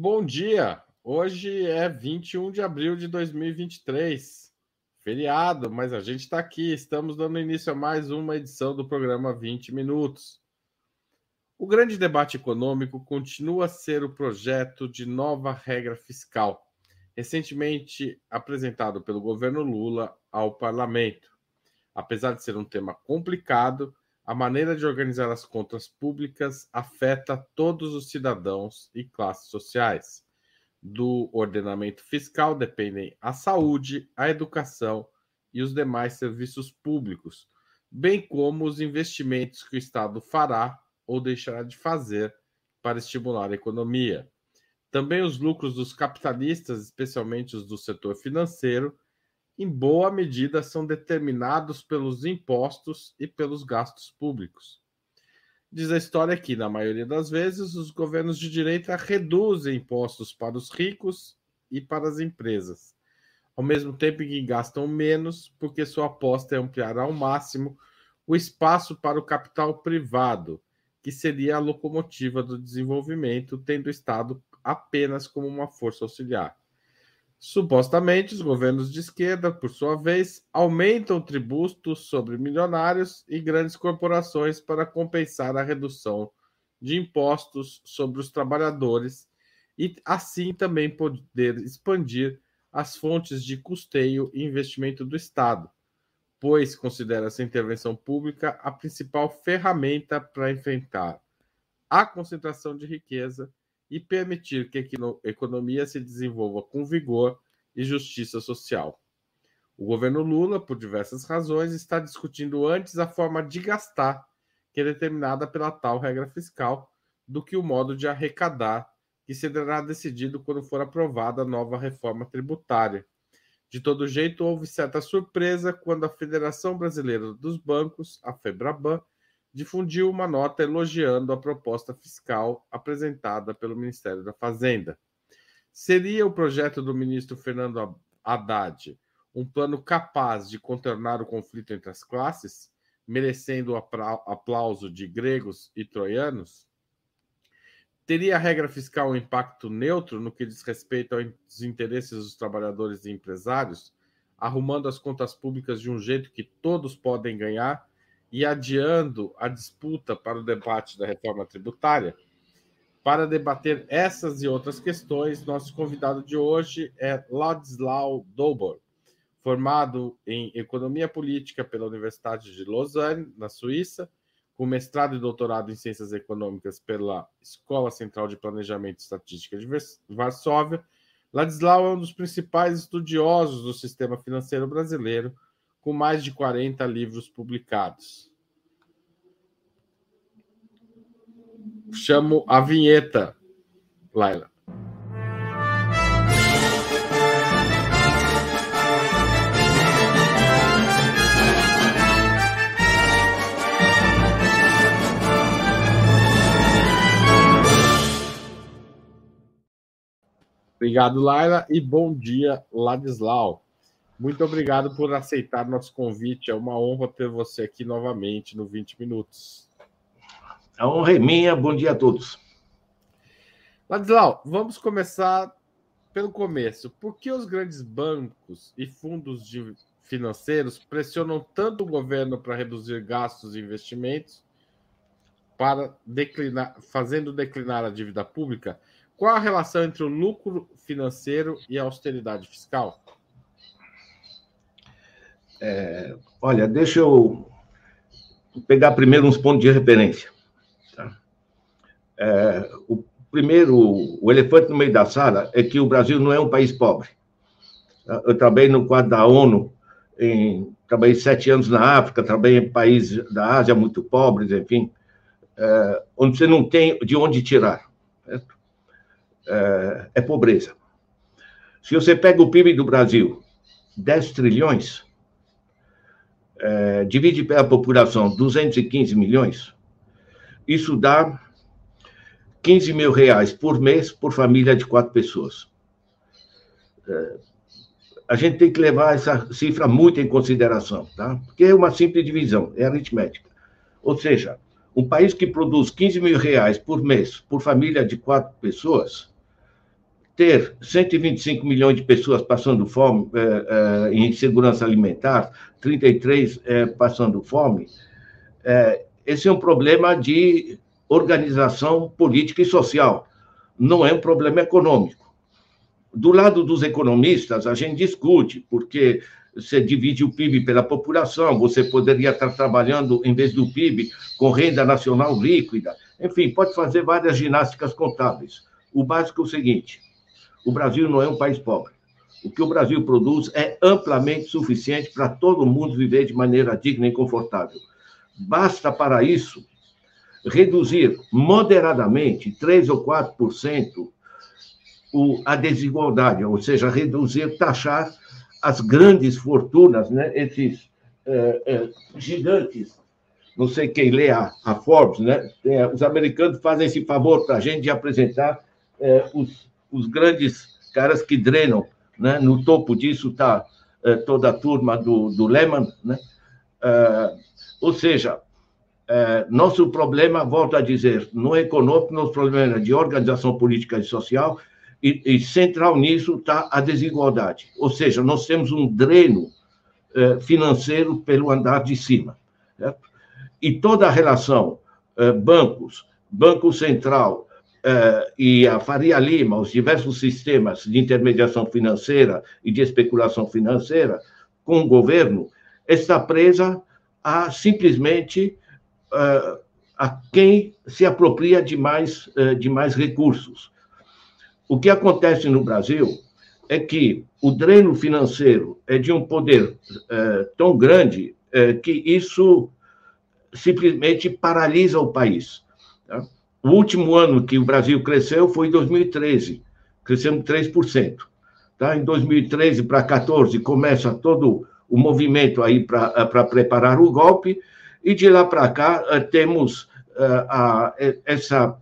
Bom dia! Hoje é 21 de abril de 2023, feriado, mas a gente está aqui, estamos dando início a mais uma edição do programa 20 Minutos. O grande debate econômico continua a ser o projeto de nova regra fiscal, recentemente apresentado pelo governo Lula ao parlamento. Apesar de ser um tema complicado, a maneira de organizar as contas públicas afeta todos os cidadãos e classes sociais. Do ordenamento fiscal dependem a saúde, a educação e os demais serviços públicos, bem como os investimentos que o Estado fará ou deixará de fazer para estimular a economia. Também os lucros dos capitalistas, especialmente os do setor financeiro, em boa medida são determinados pelos impostos e pelos gastos públicos. Diz a história que, na maioria das vezes, os governos de direita reduzem impostos para os ricos e para as empresas, ao mesmo tempo que gastam menos, porque sua aposta é ampliar ao máximo o espaço para o capital privado, que seria a locomotiva do desenvolvimento, tendo o Estado apenas como uma força auxiliar. Supostamente, os governos de esquerda, por sua vez, aumentam tributos sobre milionários e grandes corporações para compensar a redução de impostos sobre os trabalhadores e, assim, também poder expandir as fontes de custeio e investimento do Estado, pois considera essa intervenção pública a principal ferramenta para enfrentar a concentração de riqueza e permitir que a economia se desenvolva com vigor e justiça social. O governo Lula, por diversas razões, está discutindo antes a forma de gastar, que é determinada pela tal regra fiscal, do que o modo de arrecadar, que será decidido quando for aprovada a nova reforma tributária. De todo jeito, houve certa surpresa quando a Federação Brasileira dos Bancos, a FEBRABAN, difundiu uma nota elogiando a proposta fiscal apresentada pelo Ministério da Fazenda. Seria o projeto do ministro Fernando Haddad um plano capaz de contornar o conflito entre as classes, merecendo o aplauso de gregos e troianos? Teria a regra fiscal um impacto neutro no que diz respeito aos interesses dos trabalhadores e empresários, arrumando as contas públicas de um jeito que todos podem ganhar e adiando a disputa para o debate da reforma tributária. Para debater essas e outras questões, nosso convidado de hoje é Ladislau Dobor, formado em Economia Política pela Universidade de Lausanne, na Suíça, com mestrado e doutorado em Ciências Econômicas pela Escola Central de Planejamento e Estatística de Varsóvia. Ladislau é um dos principais estudiosos do sistema financeiro brasileiro com mais de 40 livros publicados. Chamo a vinheta, Laila. Obrigado, Laila, e bom dia, Ladislau. Muito obrigado por aceitar nosso convite. É uma honra ter você aqui novamente no 20 Minutos. A honra é minha. Bom dia a todos. Ladislau, vamos começar pelo começo. Por que os grandes bancos e fundos de financeiros pressionam tanto o governo para reduzir gastos e investimentos, para declinar, fazendo declinar a dívida pública? Qual a relação entre o lucro financeiro e a austeridade fiscal? É, olha, deixa eu pegar primeiro uns pontos de referência. Tá? É, o primeiro, o elefante no meio da sala é que o Brasil não é um país pobre. Eu trabalhei no quadro da ONU, em, trabalhei sete anos na África, trabalhei em países da Ásia muito pobres, enfim, é, onde você não tem de onde tirar. É, é pobreza. Se você pega o PIB do Brasil, 10 trilhões, é, divide pela população 215 milhões, isso dá 15 mil reais por mês por família de quatro pessoas. É, a gente tem que levar essa cifra muito em consideração, tá? Porque é uma simples divisão, é aritmética. Ou seja, um país que produz 15 mil reais por mês por família de quatro pessoas ter 125 milhões de pessoas passando fome é, é, em segurança alimentar, 33 é, passando fome, esse é um problema de organização política e social, não é um problema econômico. Do lado dos economistas, a gente discute, porque você divide o PIB pela população, você poderia estar trabalhando, em vez do PIB, com renda nacional líquida. Enfim, pode fazer várias ginásticas contábeis. O básico é o seguinte: o Brasil não é um país pobre. O que o Brasil produz é amplamente suficiente para todo mundo viver de maneira digna e confortável. Basta para isso reduzir moderadamente 3 ou 4% o, a desigualdade, ou seja, reduzir, taxar as grandes fortunas, né? esses é, é, gigantes. Não sei quem lê a, a Forbes, né? É, os americanos fazem esse favor para a gente de apresentar é, os, os grandes caras que drenam. Né? No topo disso está é, toda a turma do, do Lehman. Né? É, ou seja, nosso problema, volto a dizer, não é econômico, nosso problema é de organização política e social, e, e central nisso está a desigualdade. Ou seja, nós temos um dreno eh, financeiro pelo andar de cima. Certo? E toda a relação eh, bancos, Banco Central eh, e a Faria Lima, os diversos sistemas de intermediação financeira e de especulação financeira com o governo, está presa a simplesmente a quem se apropria de mais, de mais recursos. O que acontece no Brasil é que o dreno financeiro é de um poder tão grande que isso simplesmente paralisa o país. Tá? O último ano que o Brasil cresceu foi em 2013, crescemos 3%. Tá? Em 2013 para 2014 começa todo o movimento aí para preparar o golpe, e de lá para cá é, temos é, a, essa,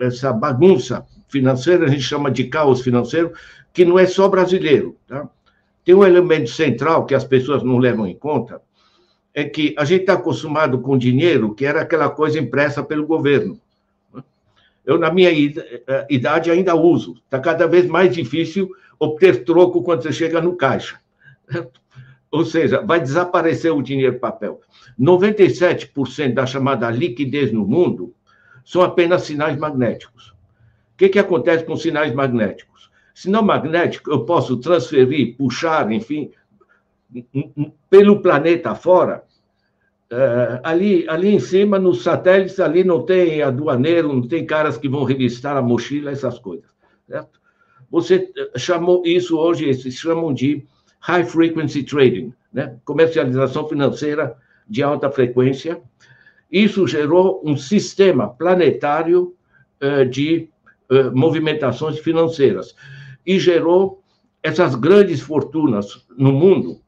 essa bagunça financeira, a gente chama de caos financeiro, que não é só brasileiro. Tá? Tem um elemento central que as pessoas não levam em conta, é que a gente está acostumado com dinheiro que era aquela coisa impressa pelo governo. Eu, na minha eh, idade, ainda uso. Está cada vez mais difícil obter troco quando você chega no caixa. Ou seja, vai desaparecer o dinheiro papel. 97% da chamada liquidez no mundo são apenas sinais magnéticos que, que acontece com sinais magnéticos? Sinal magnético eu posso transferir, puxar, enfim, pelo planeta fora. Uh, ali, ali em cima, nos satélites, ali não tem aduaneiro, não tem caras que vão revistar a mochila, essas coisas. Certo? Você eh, chamou isso hoje, eles chamam de high frequency trading, né? comercialização financeira de alta frequência. Isso gerou um sistema planetário uh, de eh, movimentações financeiras e gerou essas grandes fortunas no mundo,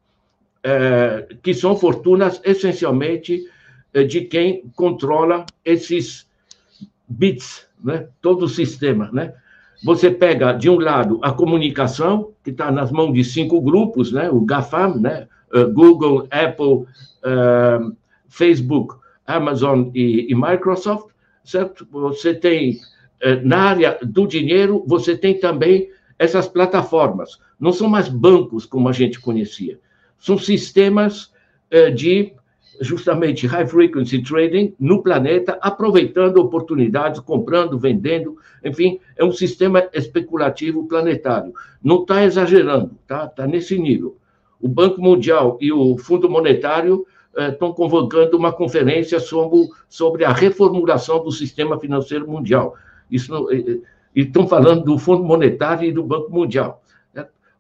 eh, que são fortunas essencialmente eh, de quem controla esses bits, né? todo o sistema. Né? Você pega, de um lado, a comunicação, que está nas mãos de cinco grupos, né? o GAFAM, né? Google, Apple, Facebook, Amazon e, e Microsoft, certo? Você tem na área do dinheiro, você tem também essas plataformas. Não são mais bancos como a gente conhecia. São sistemas eh, de justamente high frequency trading no planeta, aproveitando oportunidades, comprando, vendendo, enfim, é um sistema especulativo planetário. Não está exagerando, tá? Está nesse nível. O Banco Mundial e o Fundo Monetário estão eh, convocando uma conferência sobre, sobre a reformulação do sistema financeiro mundial. Isso não, e estão falando do Fundo Monetário e do Banco Mundial.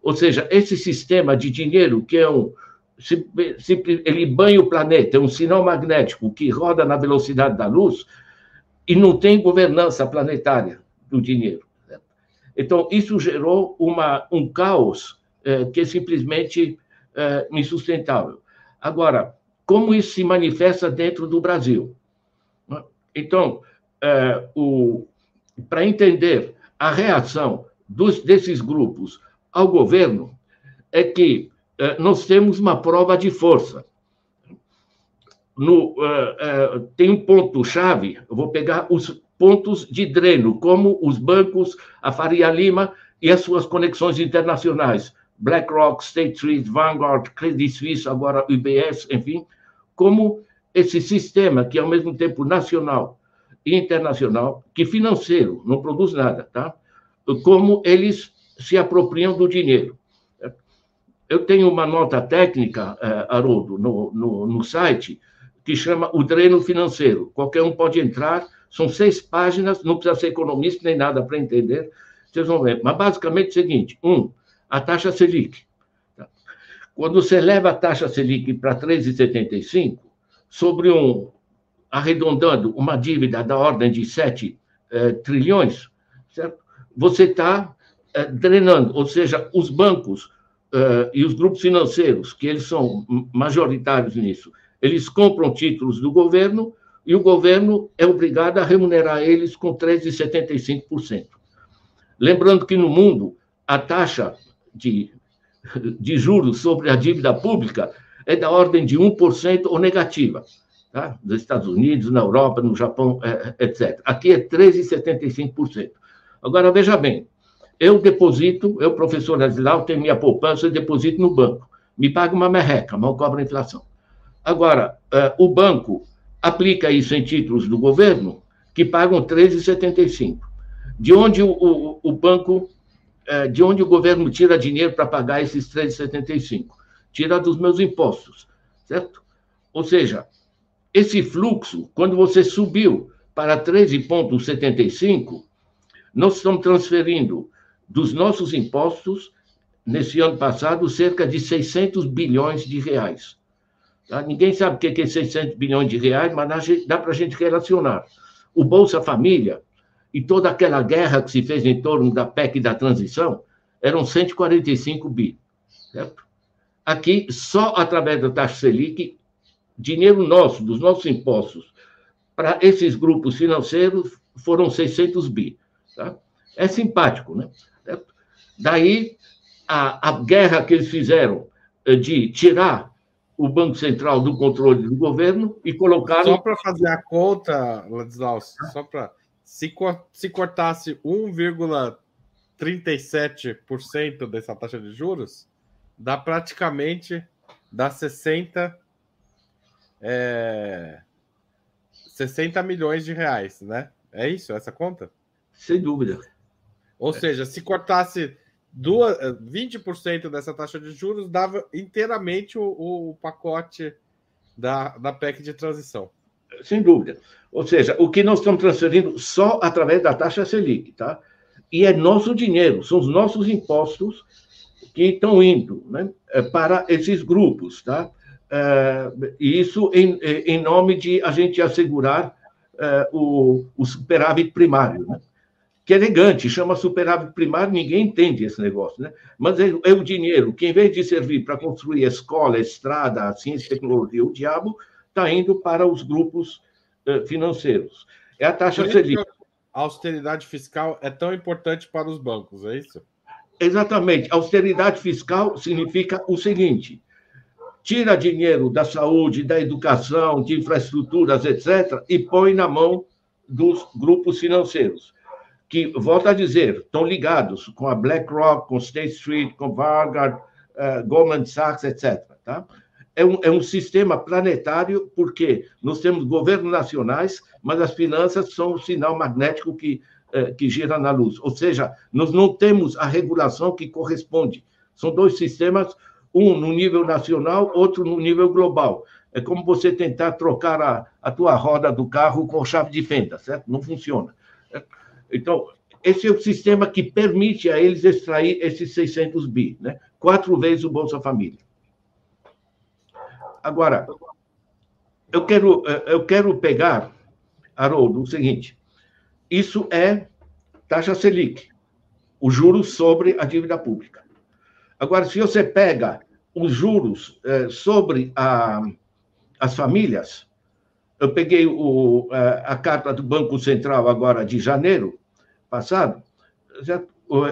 Ou seja, esse sistema de dinheiro, que é um. Ele banha o planeta, é um sinal magnético que roda na velocidade da luz e não tem governança planetária do dinheiro. Né? Então, isso gerou uma, um caos é, que é simplesmente é, insustentável. Agora, como isso se manifesta dentro do Brasil? Né? Então, o, para entender a reação dos, desses grupos ao governo, é que eh, nós temos uma prova de força. No, eh, eh, tem um ponto-chave, eu vou pegar os pontos de dreno, como os bancos, a Faria Lima, e as suas conexões internacionais, BlackRock, State Street, Vanguard, Credit Suisse, agora UBS, enfim, como esse sistema que é ao mesmo tempo nacional e internacional, que financeiro, não produz nada, tá? Como eles se apropriam do dinheiro. Eu tenho uma nota técnica, eh, Haroldo, no, no, no site, que chama O Dreno Financeiro. Qualquer um pode entrar, são seis páginas, não precisa ser economista nem nada para entender, vocês vão ver. Mas basicamente é o seguinte: um, a taxa Selic. Quando você leva a taxa Selic para 3,75, sobre um, arredondando uma dívida da ordem de 7 eh, trilhões, certo? você está drenando, ou seja, os bancos eh, e os grupos financeiros, que eles são majoritários nisso, eles compram títulos do governo e o governo é obrigado a remunerar eles com 3,75%. Lembrando que no mundo a taxa de, de juros sobre a dívida pública é da ordem de 1% ou negativa. Tá? Nos Estados Unidos, na Europa, no Japão, é, etc. Aqui é 13,75%. Agora, veja bem, eu deposito, eu, professor Asilau, tenho minha poupança e deposito no banco. Me paga uma merreca, mal cobra a inflação. Agora, uh, o banco aplica isso em títulos do governo, que pagam 13,75. De onde o, o, o banco, uh, de onde o governo tira dinheiro para pagar esses 13,75? Tira dos meus impostos, certo? Ou seja, esse fluxo, quando você subiu para 13,75, nós estamos transferindo dos nossos impostos, nesse ano passado, cerca de 600 bilhões de reais. Tá? Ninguém sabe o que é 600 bilhões de reais, mas dá para a gente relacionar. O Bolsa Família e toda aquela guerra que se fez em torno da PEC da transição eram 145 bi. Certo? Aqui, só através da taxa Selic, dinheiro nosso, dos nossos impostos, para esses grupos financeiros foram 600 bi. Tá? É simpático, né? Daí, a, a guerra que eles fizeram eh, de tirar o Banco Central do controle do governo e colocaram. Só para fazer a conta, Ladislau, só para. Se, se cortasse 1,37% dessa taxa de juros, dá praticamente dá 60, é, 60 milhões de reais, né? É isso, essa conta? Sem dúvida. Ou seja, se cortasse duas, 20% eh, dessa taxa de juros dava inteiramente o, o, pacote da, da PEC de transição. Sem dúvida. Ou seja, o que nós estamos transferindo só através da taxa Selic, tá? E é nosso dinheiro, são os nossos impostos que estão indo né, eh, para esses grupos, tá? É, e isso em, em nome de a gente assegurar é, o, o superávit primário, né? Que é elegante, chama superávit primário, ninguém entende esse negócio, né? Mas é, é o dinheiro que, em vez de servir para construir escola, estrada, ciência e tecnologia, o diabo está indo para os grupos uh, financeiros. É a taxa Selic. A austeridade fiscal é tão importante para os bancos, é isso? Exatamente. Austeridade fiscal significa o seguinte: tira dinheiro da saúde, da educação, de infraestruturas, etc., e põe na mão dos grupos financeiros que, volto a dizer, estão ligados com a BlackRock, com State Street, com Vanguard, uh, Goldman Sachs, etc. Tá? É, um, é um sistema planetário, porque nós temos governos nacionais, mas as finanças são o sinal magnético que, uh, que gira na luz. Ou seja, nós não temos a regulação que corresponde. São dois sistemas, um no nível nacional, outro no nível global. É como você tentar trocar a, a tua roda do carro com chave de fenda, certo? Não funciona. Então, esse é o sistema que permite a eles extrair esses 600 bi, né? quatro vezes o Bolsa Família. Agora, eu quero, eu quero pegar, Haroldo, o seguinte: isso é taxa Selic, os juros sobre a dívida pública. Agora, se você pega os juros eh, sobre a, as famílias, eu peguei o, eh, a carta do Banco Central agora de janeiro, passado,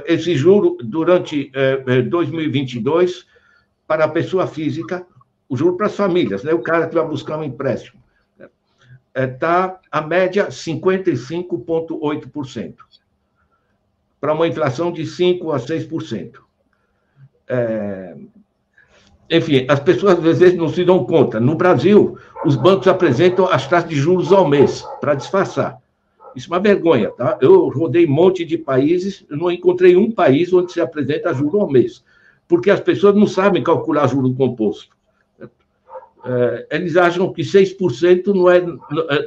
esse juro durante 2022 eh, eh, para a pessoa física, o juro para as famílias, né? o cara que vai buscar um empréstimo, está né? a média 55,8%. para uma inflação de 5% a 6%. É... Enfim, as pessoas às vezes não se dão conta. No Brasil, os bancos apresentam as taxas de juros ao mês, para disfarçar. Isso é uma vergonha, tá? Eu rodei um monte de países, não encontrei um país onde se apresenta juro ao mês, porque as pessoas não sabem calcular juro composto. É, eles acham que 6% não é,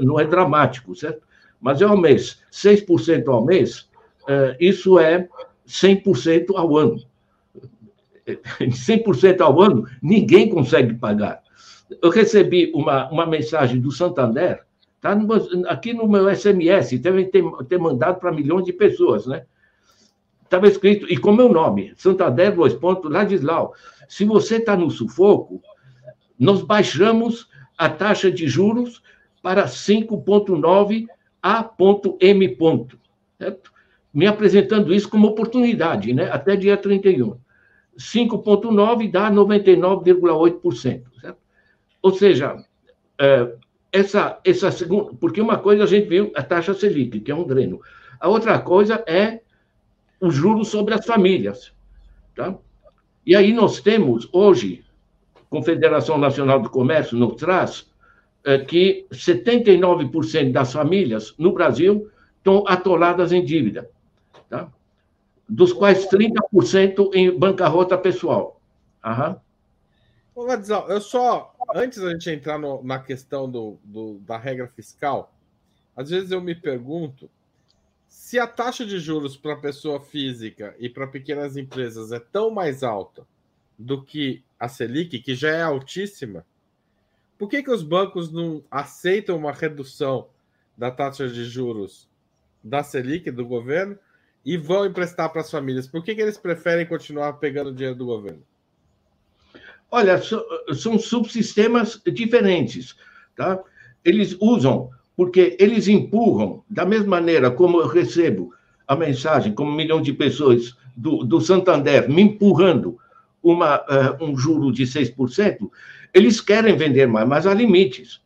não é dramático, certo? Mas é ao mês. 6% ao mês, é, isso é 100% ao ano. 100% ao ano, ninguém consegue pagar. Eu recebi uma, uma mensagem do Santander, Está aqui no meu SMS, devem ter, ter mandado para milhões de pessoas, né? Estava escrito, e com meu nome, Santander, dois pontos, Ladislau. Se você está no sufoco, nós baixamos a taxa de juros para 5,9 A.M. Me apresentando isso como oportunidade, né? até dia 31. 5,9 dá 99,8%. Ou seja, é, essa, essa segunda. Porque uma coisa a gente viu a taxa Selic, que é um dreno. A outra coisa é os juros sobre as famílias. Tá? E aí nós temos, hoje, Confederação Nacional do Comércio nos traz é, que 79% das famílias no Brasil estão atoladas em dívida, tá? dos quais 30% em bancarrota pessoal. Aham. Ô, Ladizal, eu só, antes da gente entrar no, na questão do, do, da regra fiscal, às vezes eu me pergunto se a taxa de juros para pessoa física e para pequenas empresas é tão mais alta do que a Selic, que já é altíssima, por que, que os bancos não aceitam uma redução da taxa de juros da Selic, do governo, e vão emprestar para as famílias? Por que, que eles preferem continuar pegando dinheiro do governo? Olha, são subsistemas diferentes, tá? Eles usam, porque eles empurram, da mesma maneira como eu recebo a mensagem, como um milhão de pessoas do, do Santander me empurrando uma, uh, um juro de 6%, eles querem vender mais, mas há limites.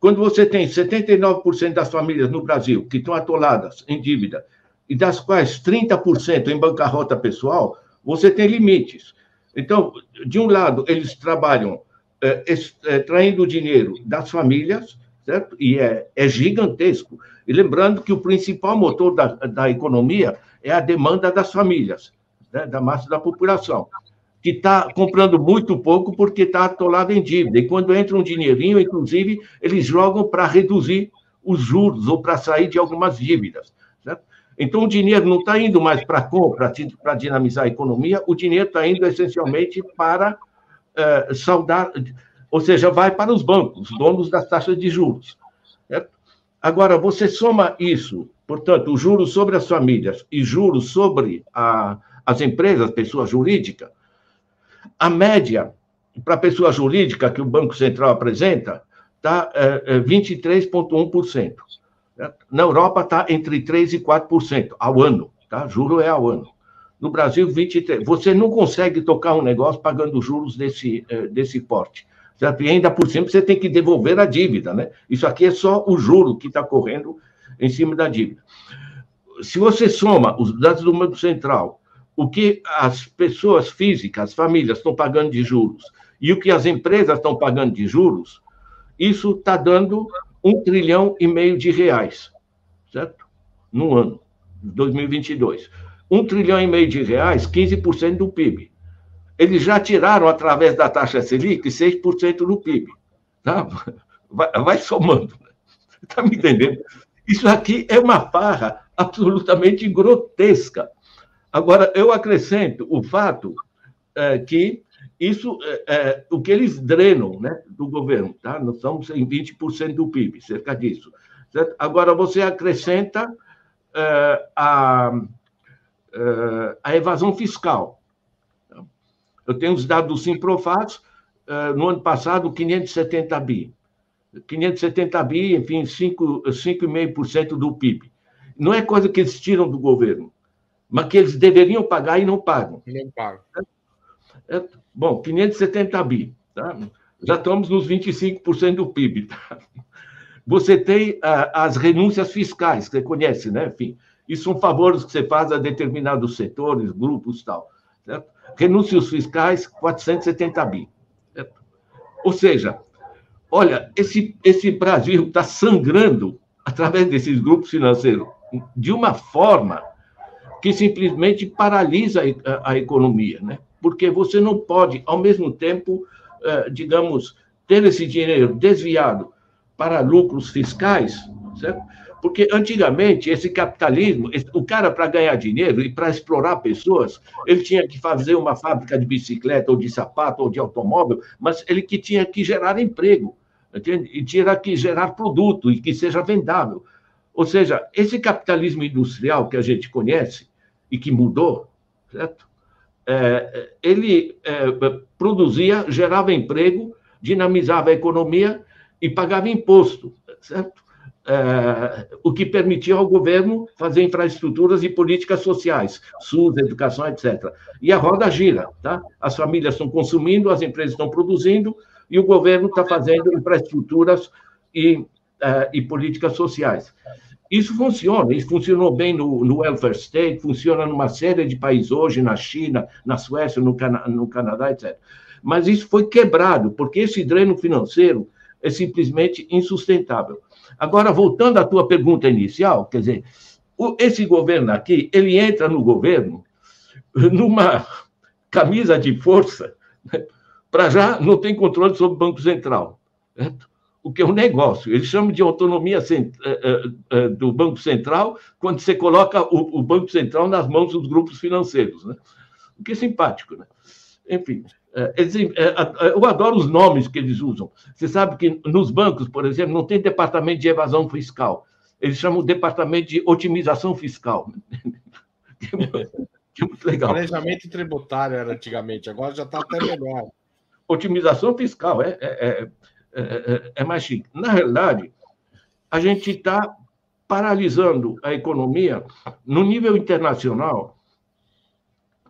Quando você tem 79% das famílias no Brasil que estão atoladas em dívida, e das quais 30% em bancarrota pessoal, você tem limites. Então, de um lado, eles trabalham é, extraindo dinheiro das famílias, certo? E é, é gigantesco. E lembrando que o principal motor da, da economia é a demanda das famílias, né? da massa da população, que está comprando muito pouco porque está atolado em dívida. E quando entra um dinheirinho, inclusive, eles jogam para reduzir os juros ou para sair de algumas dívidas. Então, o dinheiro não está indo mais para compra, para dinamizar a economia, o dinheiro está indo essencialmente para saudar, ou seja, vai para os bancos, donos das taxas de juros. Certo? Agora, você soma isso, portanto, os juros sobre as famílias e juros sobre a, as empresas, pessoa jurídica, a média para a pessoa jurídica que o Banco Central apresenta está é, 23,1%. Na Europa está entre 3% e 4% ao ano, tá? Juro é ao ano. No Brasil, 23%. Você não consegue tocar um negócio pagando juros desse, eh, desse porte. Certo? E ainda por cima você tem que devolver a dívida, né? Isso aqui é só o juro que está correndo em cima da dívida. Se você soma os dados do Banco Central, o que as pessoas físicas, as famílias estão pagando de juros e o que as empresas estão pagando de juros, isso está dando um trilhão e meio de reais, certo? No ano, 2022. Um trilhão e meio de reais, 15% do PIB. Eles já tiraram, através da taxa Selic, 6% do PIB. Tá? Vai, vai somando. Está me entendendo? Isso aqui é uma farra absolutamente grotesca. Agora, eu acrescento o fato é, que isso é, é, o que eles drenam né, do governo, tá? Nós estamos em 20% do PIB, cerca disso. Certo? Agora, você acrescenta é, a, é, a evasão fiscal. Eu tenho os dados do Simprofaz, é, no ano passado, 570 bi. 570 bi, enfim, 5,5% do PIB. Não é coisa que eles tiram do governo, mas que eles deveriam pagar e não pagam. Não pagam. Certo? Bom, 570 bi. Tá? Já estamos nos 25% do PIB. Tá? você tem ah, as renúncias fiscais, que você conhece, né? Enfim, isso são favores que você faz a determinados setores, grupos tal. Certo? Renúncias fiscais, 470 bi. Certo? Ou seja, olha, esse, esse Brasil está sangrando através desses grupos financeiros de uma forma que simplesmente paralisa a, a economia, né? Porque você não pode, ao mesmo tempo, eh, digamos, ter esse dinheiro desviado para lucros fiscais, certo? Porque antigamente esse capitalismo, o cara para ganhar dinheiro e para explorar pessoas, ele tinha que fazer uma fábrica de bicicleta ou de sapato ou de automóvel, mas ele que tinha que gerar emprego, entende? e tinha que gerar produto e que seja vendável. Ou seja, esse capitalismo industrial que a gente conhece e que mudou, certo? É, ele é, produzia, gerava emprego, dinamizava a economia e pagava imposto, certo? É, o que permitia ao governo fazer infraestruturas e políticas sociais, SUS, educação, etc. E a roda gira, tá? As famílias estão consumindo, as empresas estão produzindo e o governo está fazendo infraestruturas e, é, e políticas sociais. Isso funciona, isso funcionou bem no, no, welfare state, funciona numa série de países hoje, na China, na Suécia, no, Cana no Canadá, etc. Mas isso foi quebrado, porque esse dreno financeiro é simplesmente insustentável. Agora, voltando à tua pergunta inicial, quer dizer, esse governo aqui, ele entra no governo numa camisa de força, né? para já não tem controle sobre o Banco Central, certo? O que é um negócio. Eles chamam de autonomia eh, eh, eh, do Banco Central quando você coloca o Banco Central nas mãos dos grupos financeiros, né? o que é simpático. Né? Enfim, eu adoro os nomes que eles usam. Você sabe que nos bancos, por exemplo, não tem departamento de evasão fiscal. Eles chamam departamento de otimização fiscal. Que é muito legal. Planejamento tributário era antigamente, agora já está até melhor. Otimização fiscal é, é, é, é mais chique. Na realidade, a gente está paralisando a economia no nível internacional.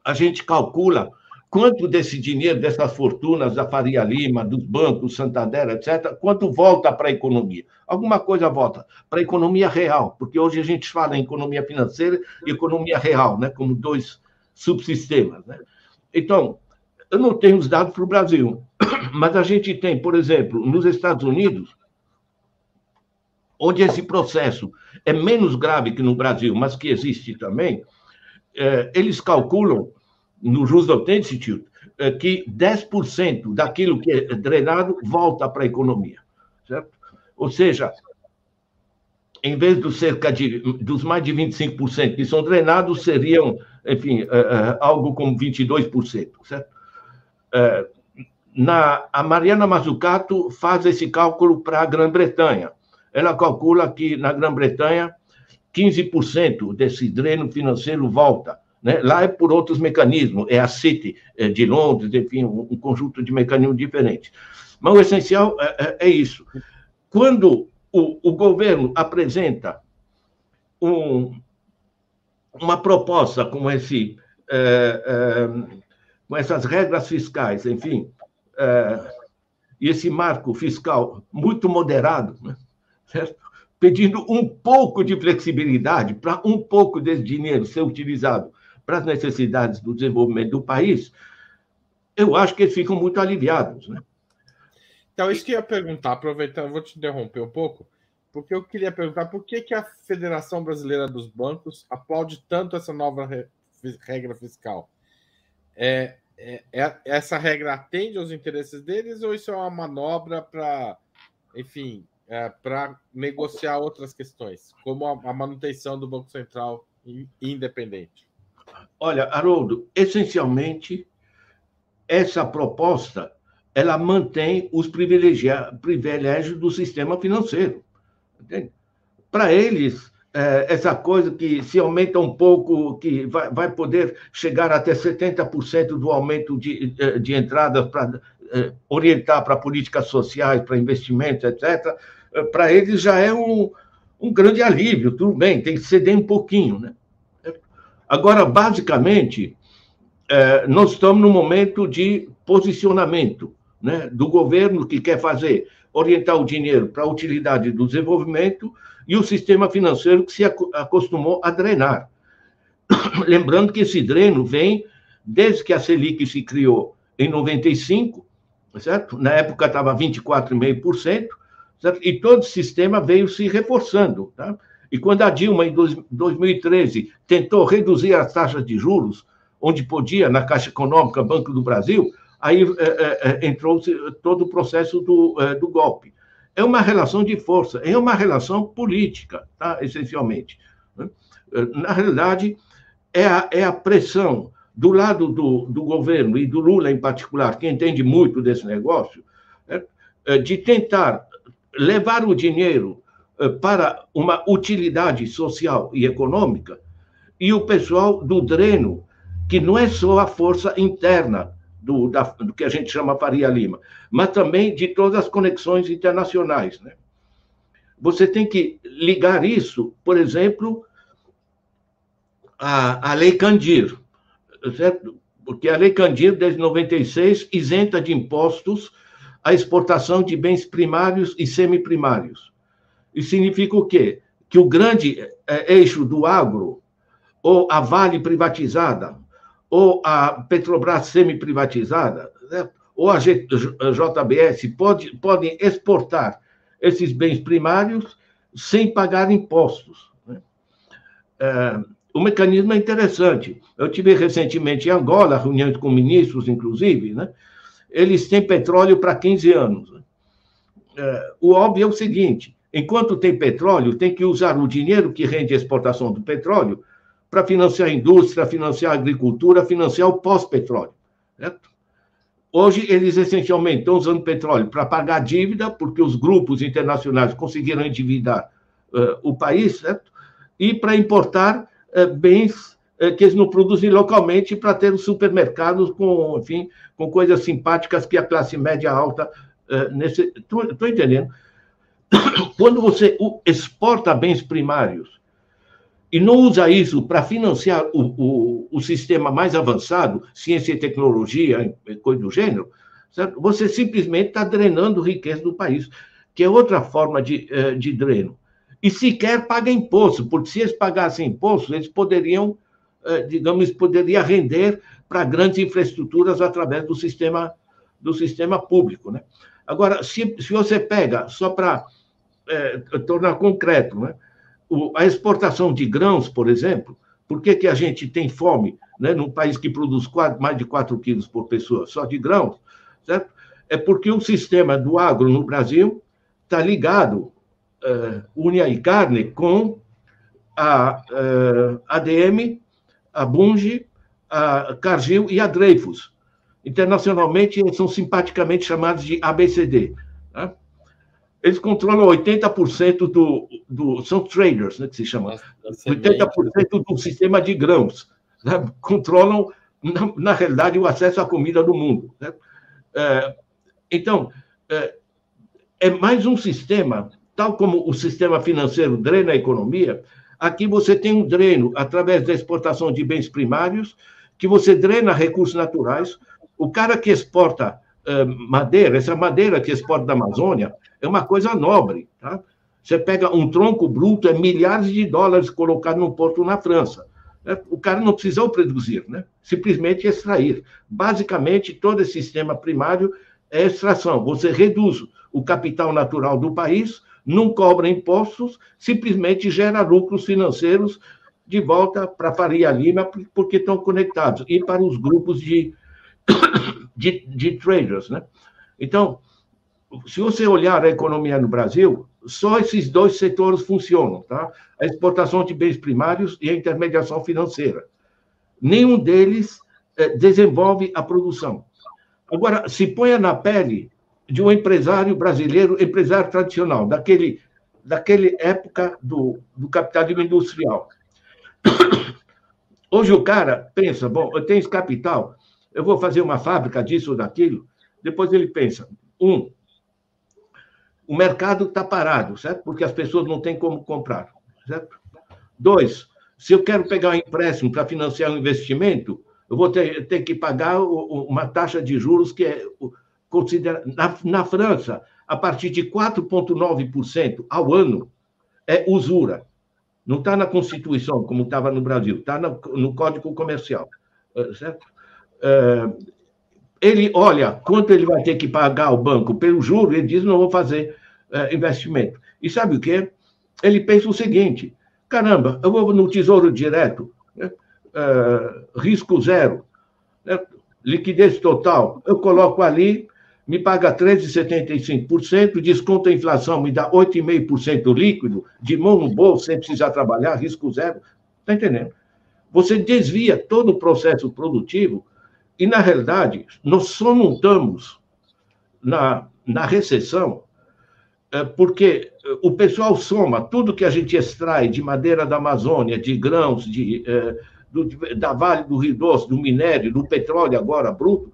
A gente calcula quanto desse dinheiro, dessas fortunas da Faria Lima, dos bancos, Santander, etc., quanto volta para a economia? Alguma coisa volta para a economia real, porque hoje a gente fala em economia financeira e economia real, né, como dois subsistemas. Né? Então, eu não tenho os dados para o Brasil, mas a gente tem, por exemplo, nos Estados Unidos, onde esse processo é menos grave que no Brasil, mas que existe também, é, eles calculam no Roosevelt Institute, é que 10% daquilo que é drenado volta para a economia, certo? Ou seja, em vez dos cerca de dos mais de 25% que são drenados, seriam, enfim, é, é, algo como 22%, certo? Na, a Mariana Mazzucato faz esse cálculo para a Grã-Bretanha. Ela calcula que na Grã-Bretanha 15% desse dreno financeiro volta né? Lá é por outros mecanismos, é a City é de Londres, enfim, um, conjunto de mecanismos diferentes. Mas o essencial é, é, é isso. Quando o, o governo apresenta um, uma proposta como esse, é, é, com essas regras fiscais, enfim, é, e esse marco fiscal muito moderado, né? pedindo um pouco de flexibilidade para um pouco desse dinheiro ser utilizado para as necessidades do desenvolvimento do país, eu acho que eles ficam muito aliviados. Né? Então, isso que eu ia perguntar, aproveitando, vou te interromper um pouco, porque eu queria perguntar por que, que a Federação Brasileira dos Bancos aplaude tanto essa nova regra fiscal. É, é, é, essa regra atende aos interesses deles ou isso é uma manobra para, enfim, é, para negociar outras questões, como a, a manutenção do Banco Central independente? Olha, Haroldo, essencialmente, essa proposta ela mantém os privilégios do sistema financeiro. Para eles, é, essa coisa que se aumenta um pouco, que vai, vai poder chegar até 70% do aumento de, é, de entradas para é, orientar para políticas sociais, para investimentos, etc., para eles já é um, um grande alívio. Tudo bem, tem que ceder um pouquinho, né? Agora, basicamente, é, nós estamos num momento de posicionamento, né, do governo que quer fazer, orientar o dinheiro para a utilidade do desenvolvimento e o sistema financeiro que se acostumou a drenar. Lembrando que esse dreno vem desde que a Selic se criou em 95, certo? Na época estava 24,5%, certo? E todo o sistema veio se reforçando, tá? E quando a Dilma, em 2013, tentou reduzir as taxas de juros, onde podia, na Caixa Econômica, Banco do Brasil, aí é, é, entrou todo o processo do, é, do golpe. É uma relação de força, é uma relação política, tá? essencialmente. Né? Na realidade, é a, é a pressão do lado do, do governo e do Lula em particular, que entende muito desse negócio, é, de tentar levar o dinheiro é, para uma utilidade social e econômica, e o pessoal do dreno, que não é só a força interna do, da, do que a gente chama Faria Lima, mas também de todas as conexões internacionais. Né? Você tem que ligar isso, por exemplo, à, à Lei Candir certo? Porque a Lei Candir, desde 96, isenta de impostos a exportação de bens primários e semiprimários. Isso significa o quê? Que o grande é, eixo do agro, ou a Vale privatizada, ou a Petrobras semi-privatizada, né? ou a JBS, pode, podem exportar esses bens primários sem pagar impostos. Né? É, o mecanismo é interessante. Eu tive recentemente em Angola, reuniões com ministros, inclusive, né? Eles têm petróleo para 15 anos. Né? É, o óbvio é o seguinte: enquanto tem petróleo, tem que usar o dinheiro que rende a exportação do petróleo para financiar a indústria, financiar a agricultura, financiar o pós-petróleo. Certo? Hoje, eles essencialmente estão usando petróleo para pagar dívida, porque os grupos internacionais conseguiram endividar uh, o país, certo? E para importar é, bens é, que eles não produzem localmente para ter os supermercados com, enfim, com coisas simpáticas que a classe média alta. Estou entendendo? Quando você exporta bens primários e não usa isso para financiar o, o, o, sistema mais avançado, ciência e tecnologia, coisa do gênero, certo? você simplesmente está drenando riqueza do país, que é outra forma de, de dreno e sequer paga imposto, porque se eles pagassem imposto, eles poderiam, eh, digamos, poderia render para grandes infraestruturas através do sistema do sistema público, né? Agora, se, se você pega, só para é, tornar concreto, né? A exportação de grãos, por exemplo, por que, que a gente tem fome né, num país que produz quatro, mais de 4 quilos por pessoa só de grãos, certo? É porque o sistema do agro no Brasil está ligado uh, Unia e Carne com a uh, ADM, a Bunge, a Cargill e a Dreyfus. Internacionalmente, eles são simpaticamente chamados de ABCD. Eles controlam 80% do, do. São traders, né, que se chama. 80% do sistema de grãos. Né? Controlam, na, na, realidade, o acesso à comida do mundo. Né? É, então, é, é mais um sistema tal como o sistema financeiro drena a economia, aqui você tem um dreno através da exportação de bens primários, que você drena recursos naturais. O cara que exporta madeira, essa madeira que exporta da Amazônia, é uma coisa nobre. Tá? Você pega um tronco bruto, é milhares de dólares colocado no porto na França. É, o cara não precisou produzir, né? simplesmente extrair. Basicamente, todo esse sistema primário é extração. Você reduz o capital natural do país não cobra impostos, simplesmente gera lucros financeiros de volta para Faria Lima, porque estão conectados, e para os grupos de, de, de traders. Né? Então, se você olhar a economia no Brasil, só esses dois setores funcionam, tá? A exportação de bens primários e a intermediação financeira. Nenhum deles eh, desenvolve a produção. Agora, se ponha na pele de um empresário brasileiro, empresário tradicional, daquele, daquele época do, do capitalismo industrial. Hoje o cara pensa, bom, eu tenho esse capital, eu vou fazer uma fábrica disso ou daquilo. Depois ele pensa, um, o mercado está parado, certo? Porque as pessoas não têm como comprar, certo? Dois, se eu quero pegar um empréstimo para financiar um investimento, eu vou ter, ter que pagar uma taxa de juros que é considera na, na França, a partir de 4,9% ao ano é usura. Não está na Constituição, como estava no Brasil, está no, no, Código Comercial. Eh, certo? É, ele olha quanto ele vai ter que pagar ao banco pelo juro, ele diz: não vou fazer é, investimento. E sabe o que? Ele pensa o seguinte: caramba, eu vou no Tesouro Direto, né? risco zero, né? liquidez total, eu coloco ali me paga 13,75%, desconta a inflação, me dá 8,5% líquido, de mão no bolso, sem precisar trabalhar, risco zero. Está entendendo? Você desvia todo o processo produtivo e, na realidade, nós só não estamos na, na recessão é, porque o pessoal soma tudo que a gente extrai de madeira da Amazônia, de grãos, de, é, do, da Vale do Rio Doce, do minério, do petróleo agora bruto,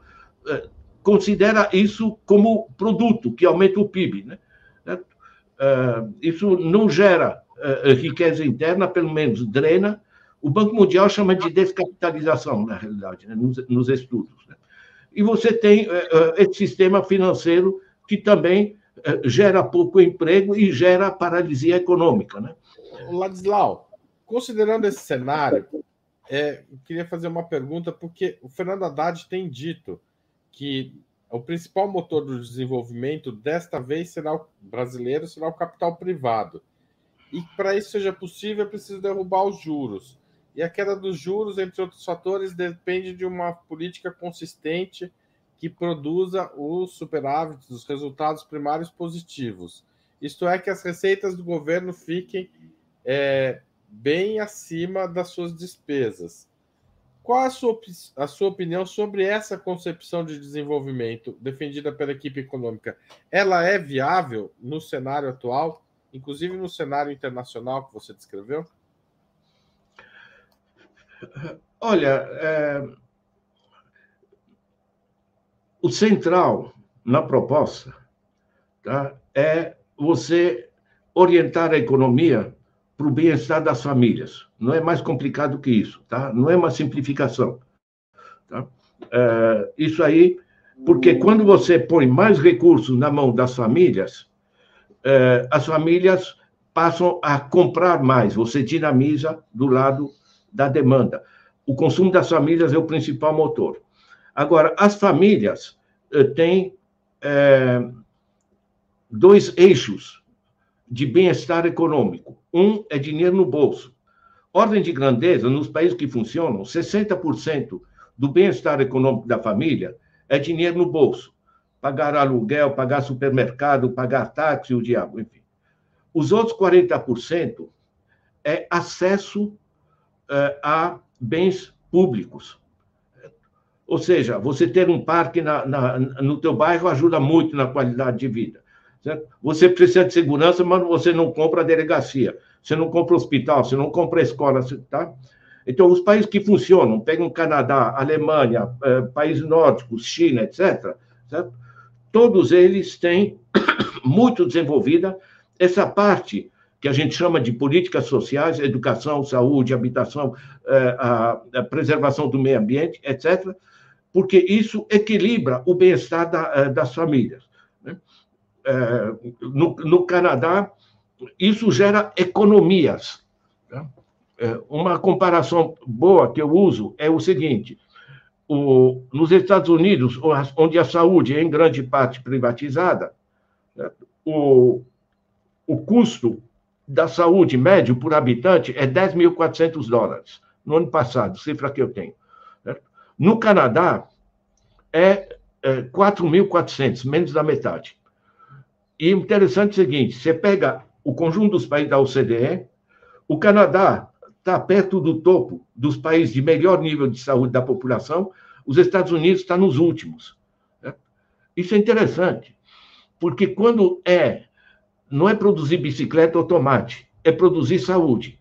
considera isso como produto que aumenta o PIB. Né? Isso não gera riqueza interna, pelo menos drena. O Banco Mundial chama de descapitalização, na realidade, né? nos, nos, estudos. Né? E você tem uh, esse sistema financeiro que também gera pouco emprego e gera paralisia econômica. Né? Ladislau, considerando esse cenário, é, eu queria fazer uma pergunta, porque o Fernando Haddad tem dito que o principal motor do desenvolvimento desta vez será o brasileiro, será o capital privado. E para isso seja possível, é preciso derrubar os juros. E a queda dos juros, entre outros fatores, depende de uma política consistente que produza os superávites, os resultados primários positivos. Isto é, que as receitas do governo fiquem é, bem acima das suas despesas. Qual a sua, a sua opinião sobre essa concepção de desenvolvimento defendida pela equipe econômica? Ela é viável no cenário atual, inclusive no cenário internacional que você descreveu? Olha, é... o central na proposta tá, é você orientar a economia para o bem-estar das famílias. Não é mais complicado que isso, tá? Não é uma simplificação. Tá? É, isso aí, porque quando você põe mais recursos na mão das famílias, é, as famílias passam a comprar mais, você dinamiza do lado da demanda. O consumo das famílias é o principal motor. Agora, as famílias é, têm é, dois eixos de bem-estar econômico. Um é dinheiro no bolso. Ordem de grandeza, nos países que funcionam, 60% do bem-estar econômico da família é dinheiro no bolso. Pagar aluguel, pagar supermercado, pagar táxi, o diabo, enfim. Os outros 40% é acesso a bens públicos. Ou seja, você ter um parque na, na, no teu bairro ajuda muito na qualidade de vida. Certo? Você precisa de segurança, mas você não compra a delegacia, você não compra hospital, você não compra escola, tá? Então, os países que funcionam, pegam Canadá, Alemanha, eh, países nórdicos, China, etc., certo? todos eles têm muito desenvolvida essa parte que a gente chama de políticas sociais, educação, saúde, habitação, eh, a, preservação do meio ambiente, etc., porque isso equilibra o bem-estar eh, das famílias. Né? É, no, Canadá, isso gera economias. Tá? É, uma comparação boa que eu uso é o seguinte: nos Estados Unidos, onde a saúde é em grande parte privatizada, né, o custo da saúde médio por habitante é 10.400 dólares, no ano passado, cifra que eu tenho. No Canadá, é, é 4.400, menos da metade. E interessante é o seguinte: você pega o conjunto dos países da OCDE, o Canadá está perto do topo dos países de melhor nível de saúde da população, os Estados Unidos está nos últimos. Isso é interessante, porque quando é, não é produzir bicicleta ou tomate, é produzir saúde.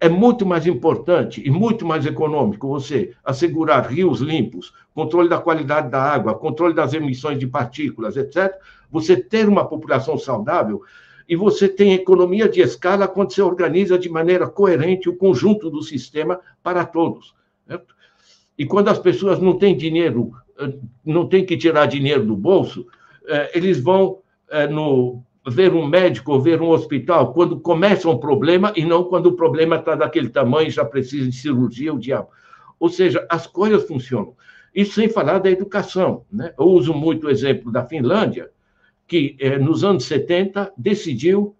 É muito mais importante e muito mais econômico você assegurar rios limpos, controle da qualidade da água, controle das emissões de partículas, etc., você ter uma população saudável e você tem economia de escala quando você organiza de maneira coerente o conjunto do sistema para todos. Certo? E quando as pessoas não têm dinheiro, eh, não têm que tirar dinheiro do bolso, eh, eles vão eh, no, ver um médico ou ver um hospital quando começa um problema e não quando o problema está daquele tamanho já precisa de cirurgia, o diabo. Ou seja, as coisas funcionam. Isso sem falar da educação. Né? Eu uso muito o exemplo da Finlândia, que nos anos 70 decidiu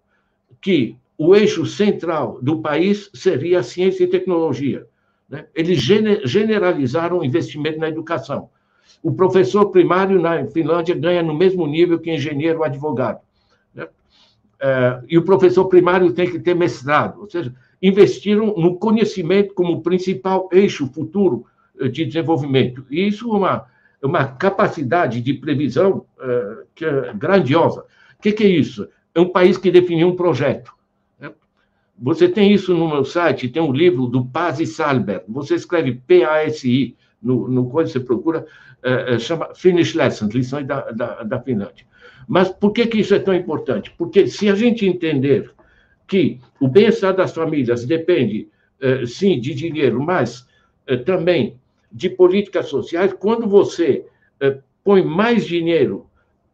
que o eixo central do país seria a ciência e tecnologia. Né? Eles generalizaram o investimento na educação. O professor primário na Finlândia ganha no mesmo nível que engenheiro ou advogado. Né? É, e o professor primário tem que ter mestrado, ou seja, investiram no conhecimento como principal eixo futuro eh, de desenvolvimento. E isso é uma, uma capacidade de previsão uh, que é grandiosa. O que, que, é isso? É um país que definiu um projeto. Você tem isso no meu site, tem um livro do Paz e Salber. Você escreve P-A-S-I, no, no coisa você procura, é, é, chama Finnish Lessons, lições da, da, da Finlândia. Mas por que, que isso é tão importante? Porque se a gente entender que o bem-estar das famílias depende, é, sim, de dinheiro, mas é, também de políticas sociais, quando você é, põe mais dinheiro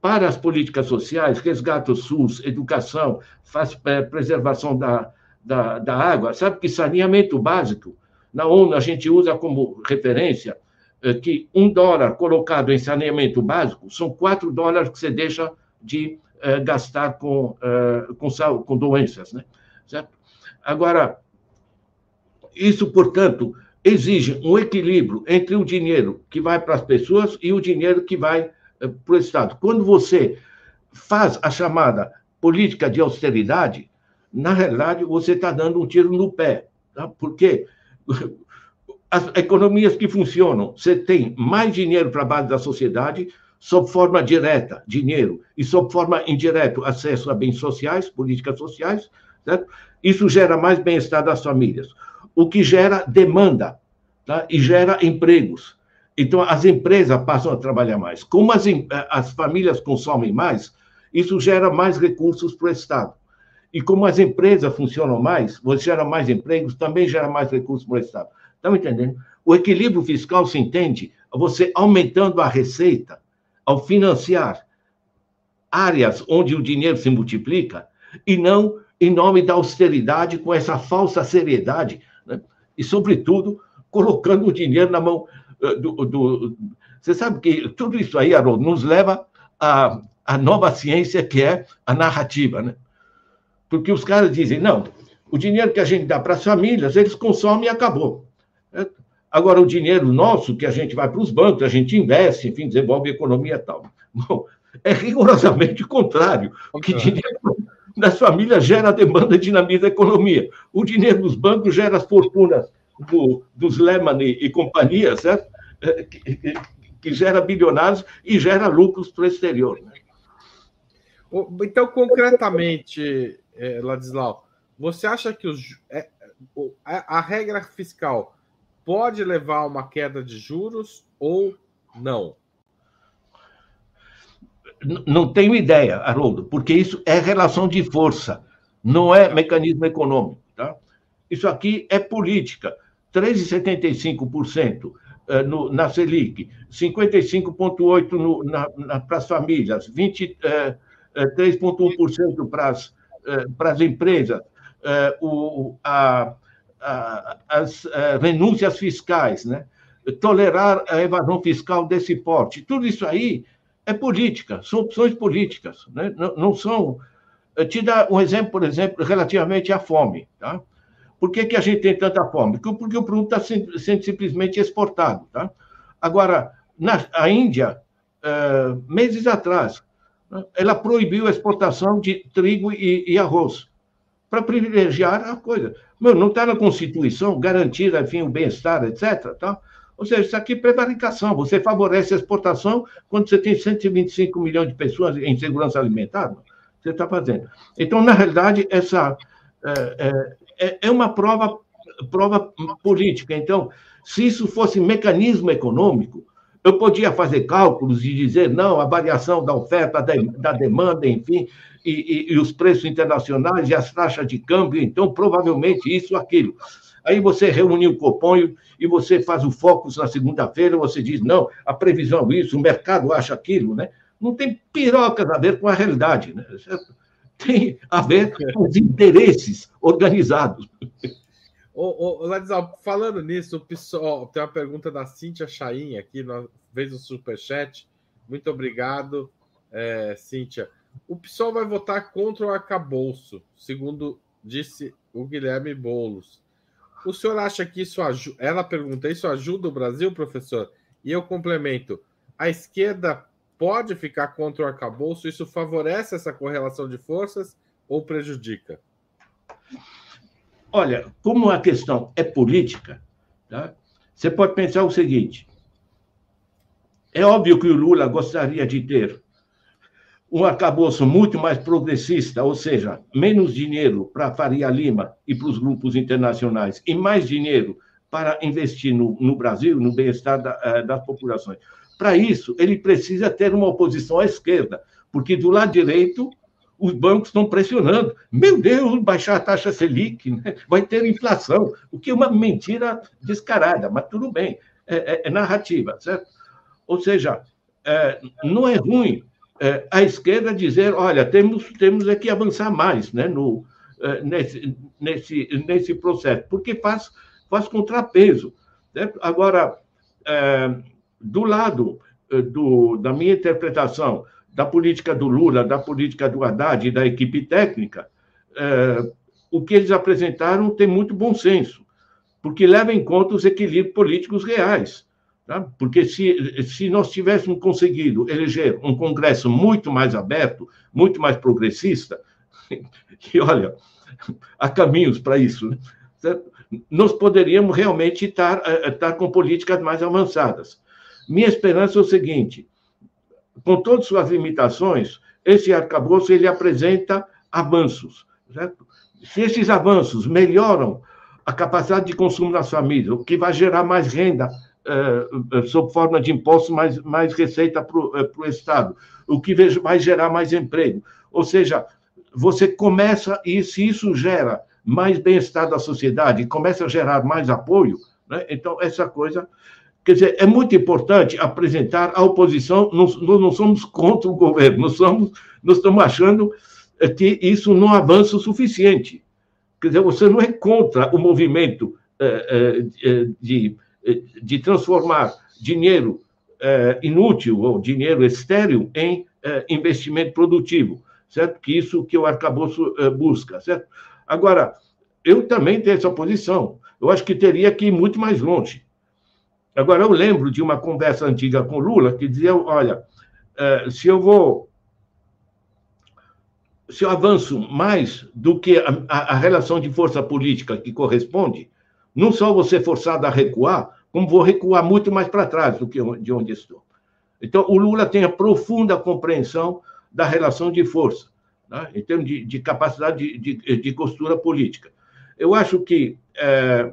para as políticas sociais, resgata o SUS, educação, faz preservação da, da, da água, sabe que saneamento básico, na ONU a gente usa como referência eh, que um dólar colocado em saneamento básico são quatro dólares que você deixa de eh, gastar com, eh, com, com doenças, né? Certo? Agora, isso, portanto, exige um equilíbrio entre o dinheiro que vai para as pessoas e o dinheiro que vai para o Estado. Quando você faz a chamada política de austeridade, na realidade, você está dando um tiro no pé. Tá? Porque as economias que funcionam, você tem mais dinheiro para a base da sociedade, sob forma direta, dinheiro, e sob forma indireta, acesso a bens sociais, políticas sociais, certo? isso gera mais bem-estar das famílias, o que gera demanda tá? e gera empregos. Então, as empresas passam a trabalhar mais. Como as, as famílias consomem mais, isso gera mais recursos para o Estado. E como as empresas funcionam mais, você gera mais empregos, também gera mais recursos para o Estado. Estão entendendo? O equilíbrio fiscal se entende você aumentando a receita ao financiar áreas onde o dinheiro se multiplica e não em nome da austeridade com essa falsa seriedade né? e, sobretudo, colocando o dinheiro na mão uh, do, do, Você sabe que tudo isso aí, Haroldo, nos leva à, à nova ciência que é a narrativa, né? Porque os caras dizem, não, o dinheiro que a gente dá para as famílias, eles consomem e acabou. Agora, o dinheiro nosso, que a gente vai para os bancos, a gente investe, enfim, desenvolve a economia e tal. Bom, é rigorosamente o contrário. O que dinheiro das famílias gera demanda e dinamiza a economia. O dinheiro dos bancos gera as fortunas do, dos Lehman e, e companhia, certo? É, que, que, que, gera bilionários e gera lucros para o exterior. Né? Então, concretamente, é, Ladislau, você acha que os, é, a, regra fiscal pode levar a uma queda de juros ou não? Não tenho ideia, Haroldo, porque isso é relação de força, não é mecanismo econômico. Tá? Isso aqui é política. 3,75% eh, na Selic, 55,8% na, na, para as famílias, 23,1% para as eh, para as empresas, eh, o, a, as eh, renúncias fiscais, né? tolerar a evasão fiscal desse porte. Tudo isso aí é política, são opções políticas, né? não, são. Te dar um exemplo, por exemplo, relativamente à fome. Tá? Por que, que a gente tem tanta fome? Porque o produto está sendo, simplesmente exportado. Tá? Agora, na a Índia, meses atrás, ela proibiu a exportação de trigo e, e arroz para privilegiar a coisa. Meu, não está na Constituição garantir, enfim, o bem-estar, etc. Tá? Ou seja, isso aqui é prevaricação. Você favorece a exportação quando você tem 125 milhões de pessoas em segurança alimentar. Você está fazendo. Então, na realidade, essa é, é, é uma prova, prova política. Então, se isso fosse mecanismo econômico, eu podia fazer cálculos e dizer, não, a variação da oferta, da demanda, enfim, e, e, e, os preços internacionais e as taxas de câmbio, então, provavelmente isso, aquilo. Aí você reúne o Copom e você faz o Focus na segunda-feira, você diz, não, a previsão é isso, o mercado acha aquilo, né? Não tem pirocas a ver com a realidade, né? Tem a ver com os interesses organizados. Ô, ô, Ladislau, falando nisso, PSOL, tem uma pergunta da Cíntia Chain aqui, fez o superchat. Muito obrigado, é, Cíntia. O PSOL vai votar contra o arcabouço, segundo disse o Guilherme Boulos. O senhor acha que isso ajuda? Ela pergunta: isso ajuda o Brasil, professor? E eu complemento: a esquerda pode ficar contra o arcabouço? Isso favorece essa correlação de forças ou prejudica? Olha, como a questão é política, tá? você pode pensar o seguinte: é óbvio que o Lula gostaria de ter um arcabouço muito mais progressista, ou seja, menos dinheiro para Faria Lima e para os grupos internacionais e mais dinheiro para investir no, no Brasil, no bem-estar da, eh, das populações. Para isso, ele precisa ter uma oposição à esquerda, porque do lado direito os bancos estão pressionando. Meu Deus, baixar a taxa Selic, né? vai ter inflação, o que é uma mentira descarada, mas tudo bem, é, é, é narrativa, certo? Ou seja, é, não é ruim é, a esquerda dizer, olha, temos, temos é que avançar mais né, no, é, nesse, nesse, nesse processo, porque faz, faz contrapeso. Certo? Agora, é, do lado é, do, da minha interpretação da política do Lula, da política do Haddad e da equipe técnica, é, o que eles apresentaram tem muito bom senso, porque leva em conta os equilíbrios políticos reais. Tá? Porque se, se nós tivéssemos conseguido eleger um Congresso muito mais aberto, muito mais progressista, e olha, há caminhos para isso, né? nós poderíamos realmente estar, eh, estar com políticas mais avançadas. Minha esperança é o seguinte: com todas suas limitações, esse arcabouço ele apresenta avanços. Certo? Se esses avanços melhoram a capacidade de consumo das famílias, o que vai gerar mais renda uh, sob forma de impostos, mais, mais receita para o uh, Estado, o que vai gerar mais emprego. Ou seja, você começa, e se isso gera mais bem-estar da sociedade, começa a gerar mais apoio, né? então essa coisa. Quer dizer, é muito importante apresentar a oposição, nós, nós não somos contra o governo, nós, somos, nós estamos achando que isso não avança o suficiente. Quer dizer, você não é contra o movimento de de transformar dinheiro é, inútil ou dinheiro estéril em é, investimento produtivo, certo? Que isso que o arcabouço busca, certo? Agora, eu também tenho essa posição. Eu acho que teria que ir muito mais longe. Agora, eu lembro de uma conversa antiga com Lula que dizia: olha, se eu vou. Se eu avanço mais do que a, a, relação de força política que corresponde, não só ser forçado a recuar, como vou recuar muito mais para trás do que de onde estou. Então, o Lula tem a profunda compreensão da relação de força, né? em termos de, de capacidade de, de, de, costura política. Eu acho que é,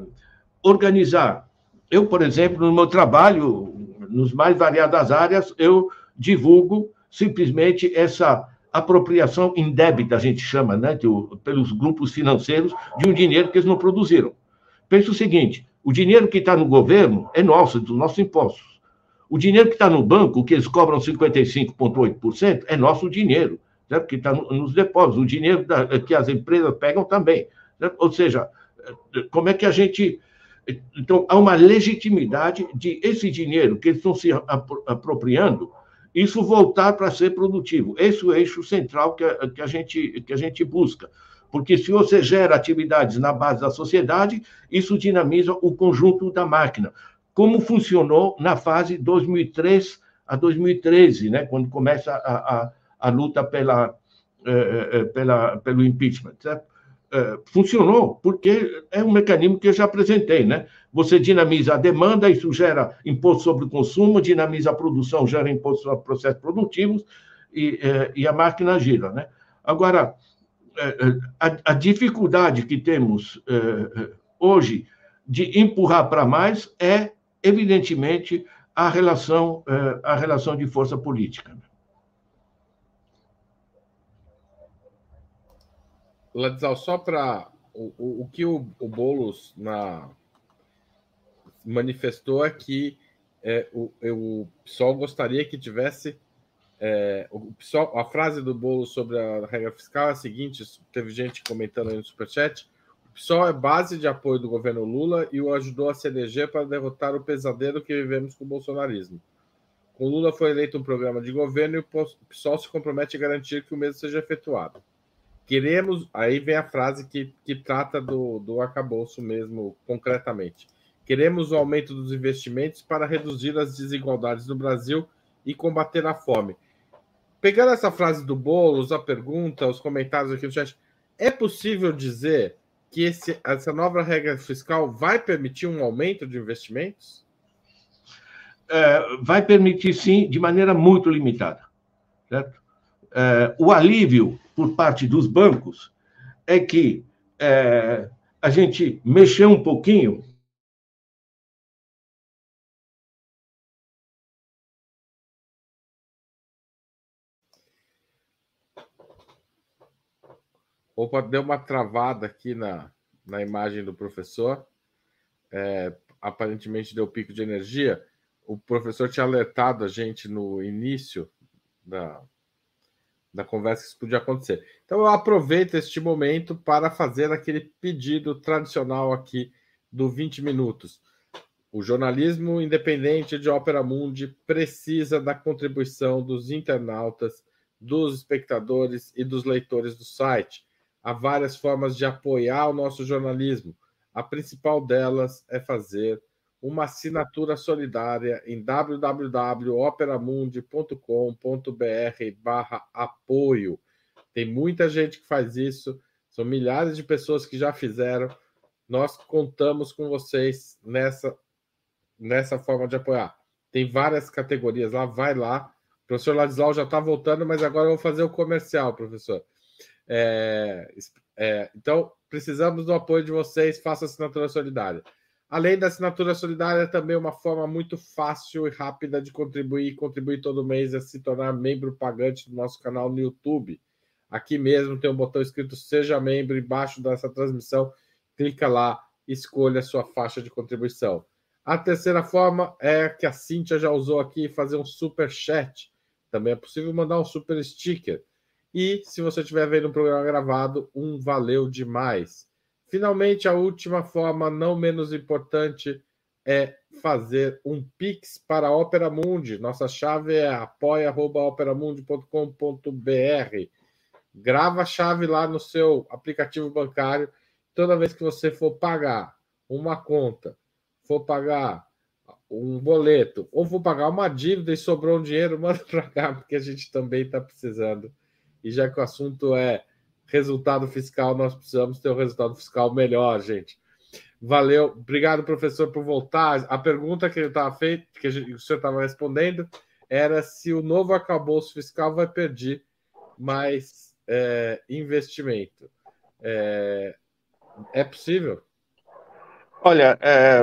organizar. Eu, por exemplo, no meu trabalho, nos mais variadas áreas, eu divulgo simplesmente essa apropriação indébita, a gente chama, né, pelos grupos financeiros, de um dinheiro que eles não produziram. Pense o seguinte: o dinheiro que está no governo é nosso, dos nossos impostos. O dinheiro que está no banco, que eles cobram 55,8%, é nosso dinheiro, certo? que está nos depósitos. O dinheiro da, que as empresas pegam também. Certo? Ou seja, como é que a gente. Então, há uma legitimidade de esse dinheiro que eles estão se apropriando, isso voltar para ser produtivo. Esse é o eixo central que a, que a, gente, que a gente busca. Porque se você gera atividades na base da sociedade, isso dinamiza o conjunto da máquina. Como funcionou na fase 2003 a 2013, né, quando começa a, a, a luta pela, eh, eh, pela, pelo impeachment. Funcionou, porque é um mecanismo que eu já apresentei, né? Você dinamiza a demanda, isso gera imposto sobre o consumo, dinamiza a produção, gera imposto sobre processos produtivos e, e a máquina gira, né? Agora, é, é, a, a, dificuldade que temos é, hoje de empurrar para mais é, evidentemente, a relação, a relação de força política. Ladislau, só para o, o, o que o, o Boulos na, manifestou é que é, o, o PSOL gostaria que tivesse. É, o PSOL, a frase do Boulos sobre a regra fiscal é a seguinte: teve gente comentando aí no Superchat. O PSOL é base de apoio do governo Lula e o ajudou a se eleger para derrotar o pesadelo que vivemos com o bolsonarismo. Com Lula foi eleito um programa de governo e o PSOL se compromete a garantir que o mesmo seja efetuado. Queremos. Aí vem a frase que, que trata do, do arcabouço mesmo, concretamente. Queremos o aumento dos investimentos para reduzir as desigualdades no Brasil e combater a fome. Pegando essa frase do Boulos, a pergunta, os comentários aqui no chat, é possível dizer que esse, essa nova regra fiscal vai permitir um aumento de investimentos? É, vai permitir, sim, de maneira muito limitada. Certo? É, o alívio por parte dos bancos é que é, a gente mexeu um pouquinho Opa, deu uma travada aqui na, na imagem do professor. É, aparentemente deu pico de energia. O professor tinha alertado a gente no início da, da conversa que isso podia acontecer. Então eu aproveito este momento para fazer aquele pedido tradicional aqui do 20 minutos. O jornalismo independente de Ópera Mundi precisa da contribuição dos internautas, dos espectadores e dos leitores do site há várias formas de apoiar o nosso jornalismo. A principal delas é fazer uma assinatura solidária em www.operamundi.com.br apoio. Tem muita gente que faz isso, são milhares de pessoas que já fizeram. Nós contamos com vocês nessa, nessa forma de apoiar. Tem várias categorias lá, vai lá. O professor Ladislau já está voltando, mas agora eu vou fazer o comercial, professor. É, é, então, precisamos do apoio de vocês, faça assinatura solidária. Além da assinatura solidária, também uma forma muito fácil e rápida de contribuir, contribuir todo mês é se tornar membro pagante do nosso canal no YouTube. Aqui mesmo tem um botão escrito Seja Membro embaixo dessa transmissão. Clica lá, escolha a sua faixa de contribuição. A terceira forma é que a Cíntia já usou aqui, fazer um super chat. Também é possível mandar um super sticker. E se você estiver vendo um programa gravado, um valeu demais. Finalmente, a última forma, não menos importante, é fazer um Pix para a Opera Mundi. Nossa chave é apoia.operamundi.com.br. Grava a chave lá no seu aplicativo bancário. Toda vez que você for pagar uma conta, for pagar um boleto, ou for pagar uma dívida e sobrou um dinheiro, manda para cá, porque a gente também está precisando e já que o assunto é resultado fiscal, nós precisamos ter um resultado fiscal melhor, gente. Valeu, obrigado, professor, por voltar. A pergunta que ele estava feita, que o senhor estava respondendo, era se o novo arcabouço fiscal vai perder mais é, investimento. É, é possível? Olha, é,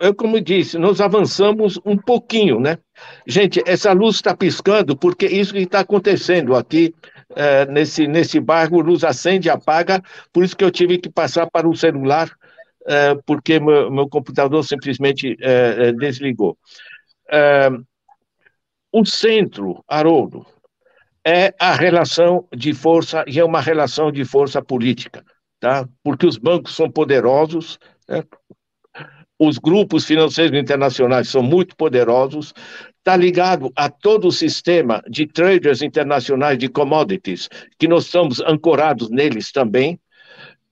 eu, como disse, nós avançamos um pouquinho, né? Gente, essa luz está piscando porque isso que está acontecendo aqui é, nesse, nesse bairro, luz acende e apaga, por isso que eu tive que passar para o celular, é, porque meu, meu, computador simplesmente é, é desligou. É, o centro, Haroldo, é a relação de força, e é uma relação de força política, tá? Porque os bancos são poderosos, né? Os grupos financeiros internacionais são muito poderosos, está ligado a todo o sistema de traders internacionais de commodities, que nós estamos ancorados neles também.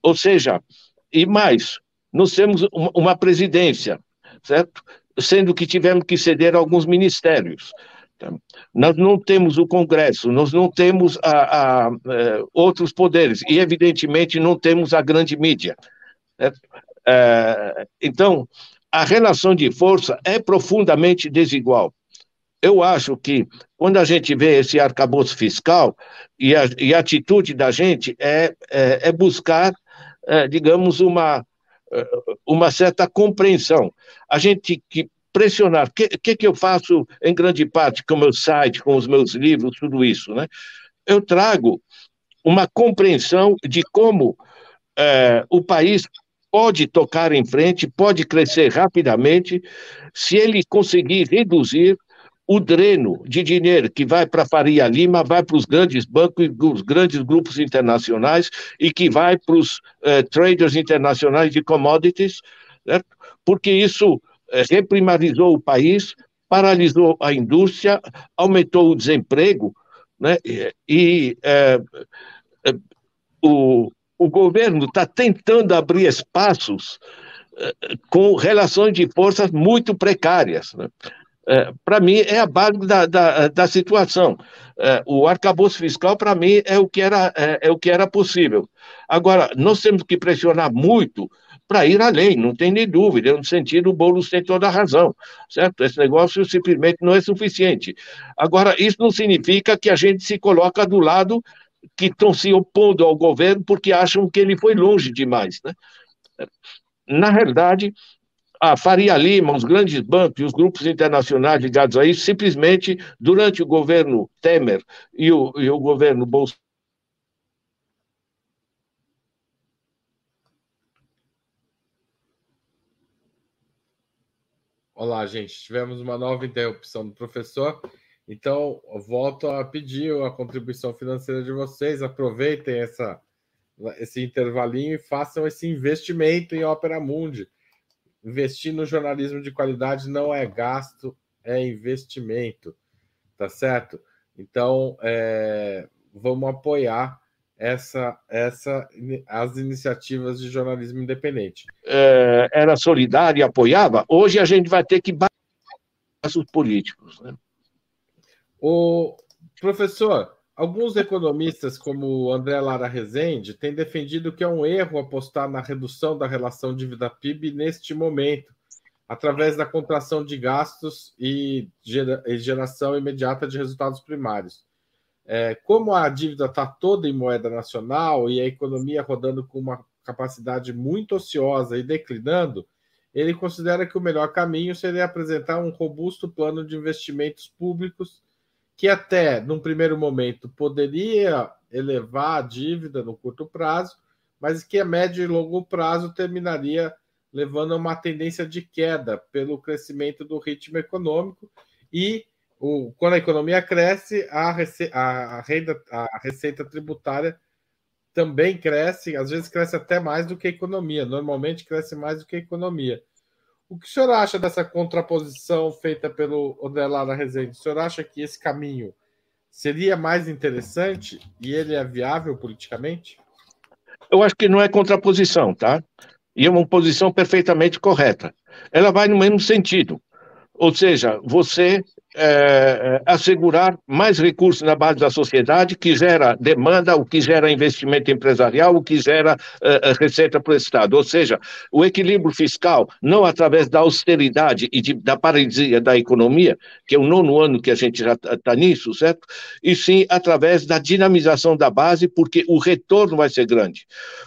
Ou seja, e mais, nós temos uma presidência, certo? Sendo que tivemos que ceder alguns ministérios. Nós não temos o Congresso, nós não temos a, a, a, é, outros poderes, e evidentemente não temos a grande mídia. Certo? É, então, a relação de força é profundamente desigual. Eu acho que, quando a gente vê esse arcabouço fiscal, e a, e a atitude da gente é, é, é buscar, é, digamos, uma, é, uma certa compreensão. A gente que pressionar. O que, que, que eu faço, em grande parte, com o meu site, com os meus livros, tudo isso, né? Eu trago uma compreensão de como é, o país pode tocar em frente, pode crescer rapidamente, se ele conseguir reduzir o dreno de dinheiro que vai para Faria Lima, vai para os grandes bancos e os grandes grupos internacionais e que vai para os eh, traders internacionais de commodities, certo? porque isso eh, reprimarizou o país, paralisou a indústria, aumentou o desemprego, né? e eh, eh, o, o governo está tentando abrir espaços eh, com relações de forças muito precárias. Né? É, para mim, é a base da, da, da situação. É, o arcabouço fiscal, para mim, é o, que era, é, é, o que era possível. Agora, nós temos que pressionar muito para ir além, não tem nem dúvida. No sentido, o Boulos tem toda a razão, certo? Esse negócio simplesmente não é suficiente. Agora, isso não significa que a gente se coloca do lado que estão se opondo ao governo porque acham que ele foi longe demais. Né? Na realidade, a Faria Lima, os grandes bancos e os grupos internacionais ligados a isso, simplesmente, durante o governo Temer e o, e o governo Bolsonaro, Olá, gente. Tivemos uma nova interrupção do professor. Então, volto a pedir a contribuição financeira de vocês. Aproveitem essa, esse intervalinho e façam esse investimento em Opera Mundi investir no jornalismo de qualidade não é gasto, é investimento, tá certo? Então, é, vamos apoiar essa, essa, as iniciativas de jornalismo independente. É, era solidário e apoiava. Hoje a gente vai ter que bater os políticos. Né? O professor, Alguns economistas, como André Lara Rezende, têm defendido que é um erro apostar na redução da relação dívida-PIB neste momento, através da contração de gastos e geração imediata de resultados primários. É, como a dívida está toda em moeda nacional e a economia rodando com uma capacidade muito ociosa e declinando, ele considera que o melhor caminho seria apresentar um robusto plano de investimentos públicos que até num primeiro momento poderia elevar a dívida no curto prazo, mas que a médio e longo prazo terminaria levando a uma tendência de queda pelo crescimento do ritmo econômico e o, quando a economia cresce, a, rece, a, renda, a receita tributária também cresce, às vezes cresce até mais do que a economia, normalmente cresce mais do que a economia. O que o senhor acha dessa contraposição feita pelo André Lara Rezende? O senhor acha que esse caminho seria mais interessante e ele é viável politicamente? Eu acho que não é contraposição, tá? E é uma posição perfeitamente correta. Ela vai no mesmo sentido. Ou seja, você é, assegurar mais recursos na base da sociedade, que gera demanda, o que gera investimento empresarial, o que gera é, receita para o Estado. Ou seja, o equilíbrio fiscal, não através da austeridade e de, da paralisia da economia, que é o nono ano que a gente já está tá nisso, certo? E sim através da dinamização da base, porque o retorno vai ser grande.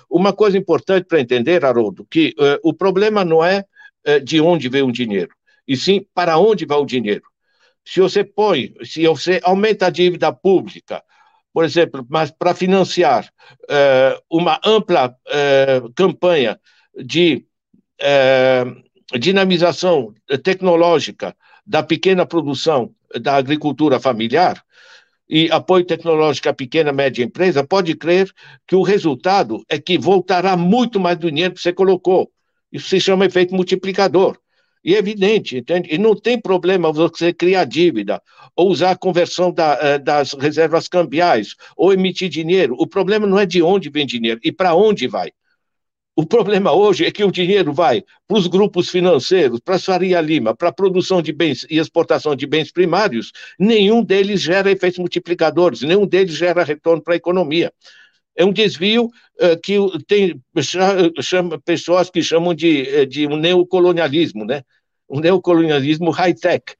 Uma coisa importante para entender, Haroldo, que uh, o problema não é uh, de onde vem o dinheiro, e sim para onde vai o dinheiro se você põe, se você aumenta a dívida pública, por exemplo, mas para financiar uh, uma ampla uh, campanha de uh, dinamização tecnológica da pequena produção da agricultura familiar e apoio tecnológico à pequena e média empresa, pode crer que o resultado é que voltará muito mais do dinheiro que você colocou. Isso se chama efeito multiplicador. E é evidente, entende? E não tem problema você criar dívida, ou usar a conversão da, eh, das reservas cambiais, ou emitir dinheiro. O problema não é de onde vem dinheiro e para onde vai. O problema hoje é que o dinheiro vai para os grupos financeiros, para a Faria Lima, para a produção de bens e exportação de bens primários, nenhum deles gera efeitos multiplicadores, nenhum deles gera retorno para a economia é um desvio uh, que tem chama, pessoas que chamam de, eh, de um neocolonialismo, né? um neocolonialismo high-tech.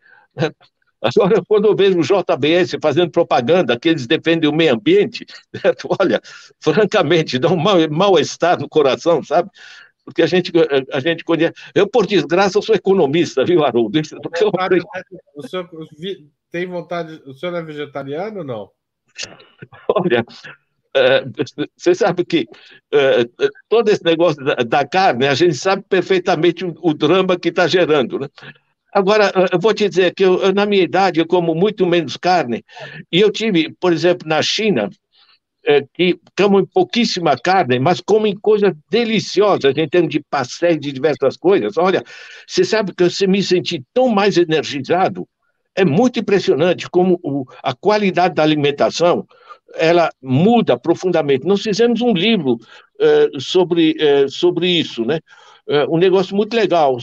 Agora, quando eu vejo o JBS fazendo propaganda que eles defendem o meio ambiente, certo? olha, francamente, dá um mal-estar no coração, sabe? Porque a gente, a gente conhece. Eu, por desgraça, sou economista, viu, Haroldo? É o senhor tem vontade. O senhor é vegetariano ou não? Olha, é, você sabe que é, todo esse negócio da, carne, a gente sabe perfeitamente o, drama que está gerando, né? Agora, eu vou te dizer que eu, na minha idade eu como muito menos carne, e eu tive, por exemplo, na China, é, que comem pouquíssima carne, mas comem coisas deliciosas em termos de pastéis, de diversas coisas. Olha, você sabe que você me senti tão mais energizado. É muito impressionante como o, a qualidade da alimentação ela muda profundamente. Nós fizemos um livro uh, sobre, uh, sobre isso, né? Uh, um negócio muito legal,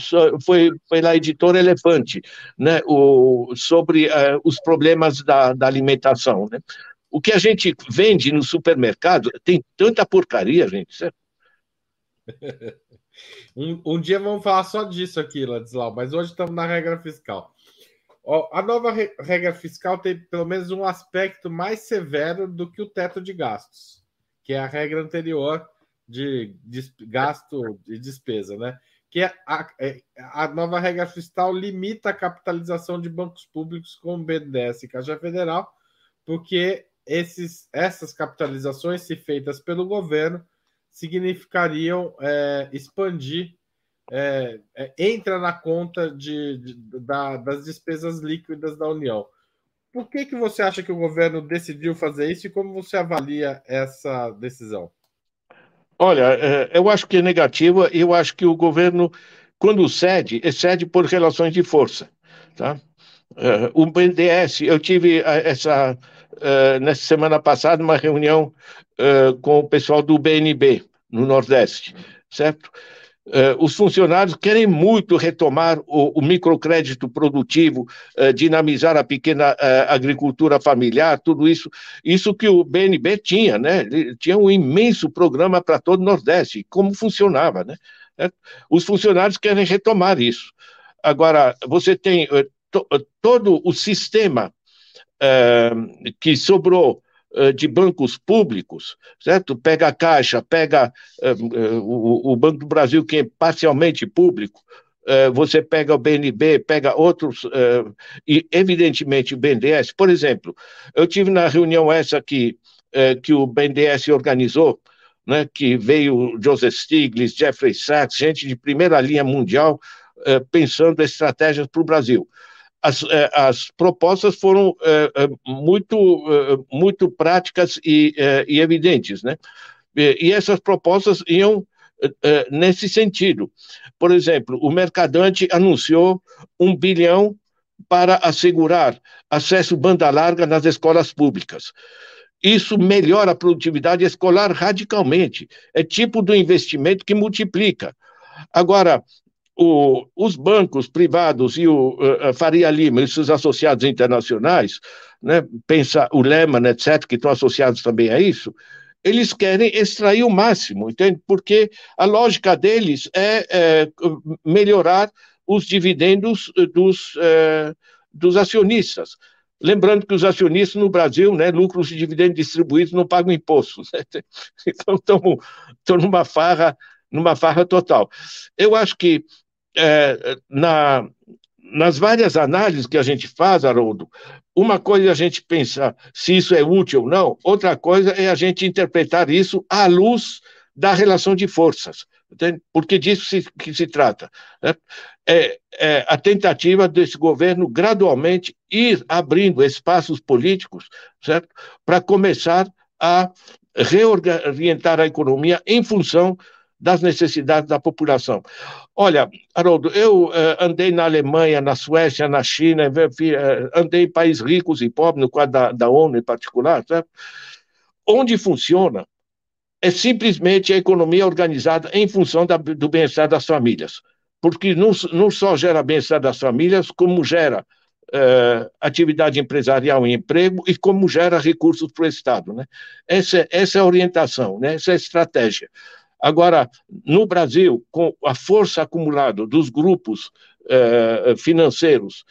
foi pela editora Elefante, né? O, sobre os problemas da, da alimentação, né? O que a gente vende no supermercado tem tanta porcaria, gente, certo? um, um dia vamos falar só disso aqui, Ladislau, mas hoje estamos na regra fiscal. A nova regra fiscal tem pelo menos um aspecto mais severo do que o teto de gastos, que é a regra anterior de, de gasto e despesa, né? Que é a, é, a, nova regra fiscal limita a capitalização de bancos públicos como BNDES e Caixa Federal, porque esses, essas capitalizações, se feitas pelo governo, significariam é, expandir é, é, entra na conta de, de da, das despesas líquidas da União. Por que, que você acha que o governo decidiu fazer isso e como você avalia essa decisão? Olha, é, eu acho que é negativa. Eu acho que o governo, quando cede, cede por relações de força. Tá? É, o BNDES, eu tive essa, nessa semana passada uma reunião com o pessoal do BNB, no Nordeste, certo? Uh, os funcionários querem muito retomar o, o microcrédito produtivo, uh, dinamizar a pequena uh, agricultura familiar, tudo isso. Isso que o BNB tinha, né? Tinha um imenso programa para todo o Nordeste, como funcionava, né? Os funcionários querem retomar isso. Agora, você tem to, todo o sistema que sobrou de bancos públicos, certo? Pega a Caixa, pega uh, o, o, Banco do Brasil, que é parcialmente público, você pega o BNB, pega outros, e evidentemente o BNDES. Por exemplo, eu tive na reunião essa que, que o BNDES organizou, né, que veio Joseph Stiglitz, Jeffrey Sachs, gente de primeira linha mundial, pensando estratégias para o Brasil as, eh, as propostas foram é, muito, muito práticas e, e, evidentes, né? E essas propostas iam nesse sentido. Por exemplo, o Mercadante anunciou um bilhão para assegurar acesso banda larga nas escolas públicas. Isso melhora a produtividade escolar radicalmente. É tipo do investimento que multiplica. Agora, o, os bancos privados e o uh, Faria Lima e seus associados internacionais, né, pensa o Lehman, etc., que estão associados também a isso, eles querem extrair o máximo, entende? Porque a lógica deles é, é melhorar os dividendos dos, é, dos acionistas. Lembrando que os acionistas no Brasil, né, lucros e dividendos distribuídos não pagam impostos. Né? Então, estão numa farra, numa farra total. Eu acho que é, na, nas várias análises que a gente faz, Haroldo, uma coisa é a gente pensar se isso é útil ou não, outra coisa é a gente interpretar isso à luz da relação de forças. Porque disso que se trata. Né? É, é, a tentativa desse governo gradualmente ir abrindo espaços políticos certo? para começar a reorientar a economia em função das necessidades da população. Olha, Haroldo, eu uh, andei na Alemanha, na Suécia, na China, uh, andei em países ricos e pobres, no quadro da, da ONU em particular, certo? onde funciona é simplesmente a economia organizada em função da, do bem-estar das famílias. Porque não, não só gera bem-estar das famílias, como gera uh, atividade empresarial e emprego e como gera recursos para o Estado. Né? Essa, essa é a orientação, né? essa é a estratégia. Agora, no Brasil, com a força acumulada dos grupos eh, financeiros,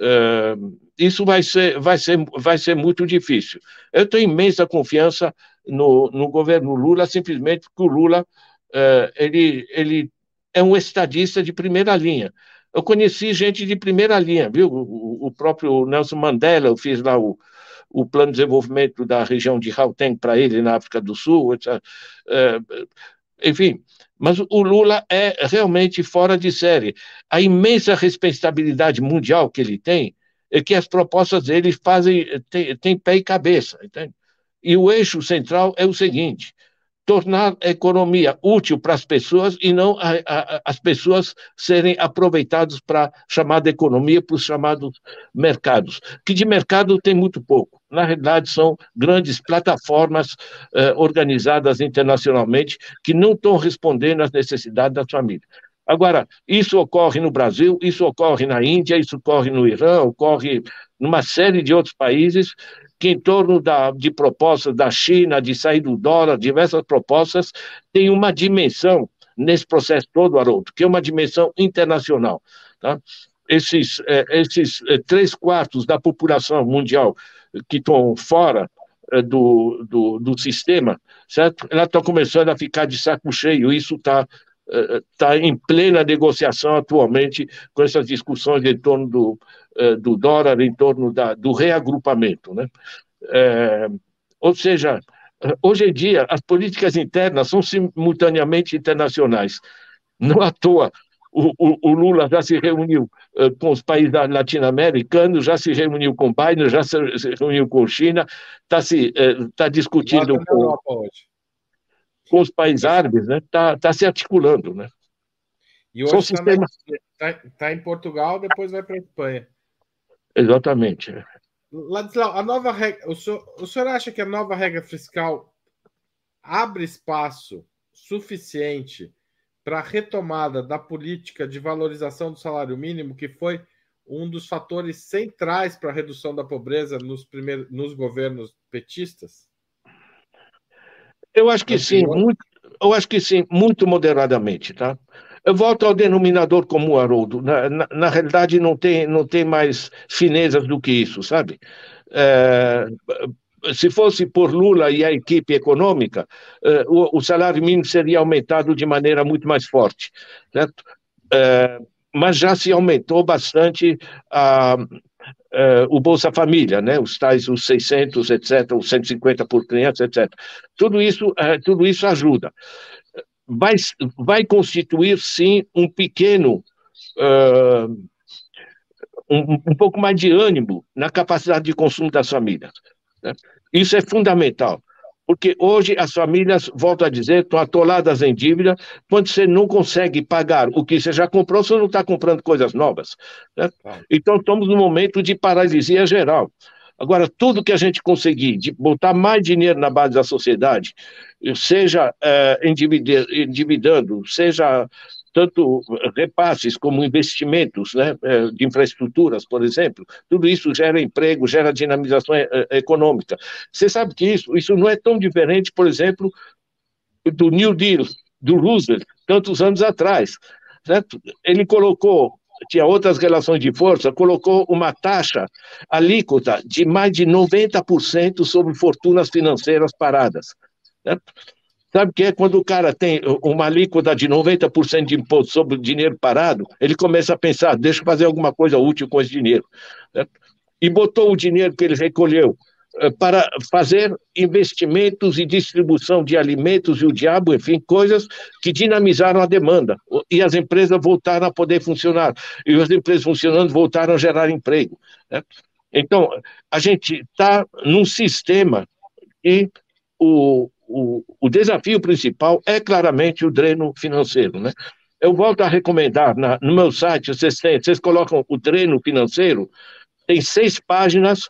eh, isso vai ser, vai, ser, vai ser muito difícil. Eu tenho imensa confiança no, no governo Lula, simplesmente porque o Lula eh, ele, ele é um estadista de primeira linha. Eu conheci gente de primeira linha, viu? O, o próprio Nelson Mandela, eu fiz lá o, o plano de desenvolvimento da região de Gauteng para ele na África do Sul, etc. Enfim, mas o Lula é realmente fora de série. A imensa respeitabilidade mundial que ele tem é que as propostas dele fazem tem, tem pé e cabeça, entende? E o eixo central é o seguinte: tornar a economia útil para as pessoas e não a, a, as pessoas serem aproveitadas para chamada economia, para os chamados mercados, que de mercado tem muito pouco. Na realidade, são grandes plataformas eh, organizadas internacionalmente que não estão respondendo às necessidades das famílias. Agora, isso ocorre no Brasil, isso ocorre na Índia, isso ocorre no Irã, ocorre numa série de outros países que, em torno da, de propostas da China, de sair do dólar, diversas propostas, tem uma dimensão nesse processo todo, Haroldo, que é uma dimensão internacional. Tá? Esses, eh, esses eh, três quartos da população mundial que estão fora eh, do, do, do sistema, certo? Ela está começando a ficar de saco cheio, isso está está em plena negociação atualmente com essas discussões em torno do, eh, do dólar, em torno da, do reagrupamento. Né? É, ou seja, hoje em dia, as políticas internas são simultaneamente internacionais. Não à toa, o, o, o Lula já se reuniu com os países latino-americanos, já se reuniu com Biden, já se, reuniu com China, está se tá discutindo com, com os países árabes, está né? Tá, tá se articulando. Né? E hoje está sistemas... tá, tá em Portugal, depois vai para a Espanha. Exatamente. É. Ladislau, a nova regra, o senhor, o senhor acha que a nova regra fiscal abre espaço suficiente para a retomada da política de valorização do salário mínimo, que foi um dos fatores centrais para a redução da pobreza nos, primeiros, nos governos petistas? Eu acho que sim, muito, eu acho que sim, muito moderadamente, tá? Eu volto ao denominador comum, Haroldo. Na, na, na, realidade, não tem, não tem mais finezas do que isso, sabe? É, se fosse por Lula e a equipe econômica, é, o, o, salário mínimo seria aumentado de maneira muito mais forte, certo? É, mas já se aumentou bastante a, uh, o Bolsa Família, né, os tais os 600, etc., os 150 por criança, etc. Tudo isso, uh, tudo isso ajuda. Vai, vai constituir, sim, um pequeno, uh, um, um, pouco mais de ânimo na capacidade de consumo das famílias. Né? Isso é fundamental. Porque hoje as famílias, volto a dizer, estão atoladas em dívida. Quando você não consegue pagar o que você já comprou, você não está comprando coisas novas. Né? Então, estamos num momento de paralisia geral. Agora, tudo que a gente conseguir de botar mais dinheiro na base da sociedade, seja é, endividando, seja tanto repasses como investimentos né, é, de infraestruturas, por exemplo, tudo isso gera emprego, gera dinamização é, é, econômica. Você sabe que isso, isso não é tão diferente, por exemplo, do New Deal, do Roosevelt, tantos anos atrás. Certo? Ele colocou, tinha outras relações de força, colocou uma taxa alíquota de mais de 90% sobre fortunas financeiras paradas. Certo? Sabe o que é quando o cara tem uma alíquota de 90% de imposto sobre o dinheiro parado, ele começa a pensar, deixa eu fazer alguma coisa útil com esse dinheiro. Né? E botou o dinheiro que ele recolheu eh, para fazer investimentos e distribuição de alimentos e o diabo, enfim, coisas que dinamizaram a demanda. E as empresas voltaram a poder funcionar. E as empresas funcionando voltaram a gerar emprego. Né? Então, a gente está num sistema que o, o, o desafio principal é claramente o dreno financeiro, né? Eu volto a recomendar, na, no meu site, vocês, têm, vocês colocam o dreno financeiro, tem seis páginas,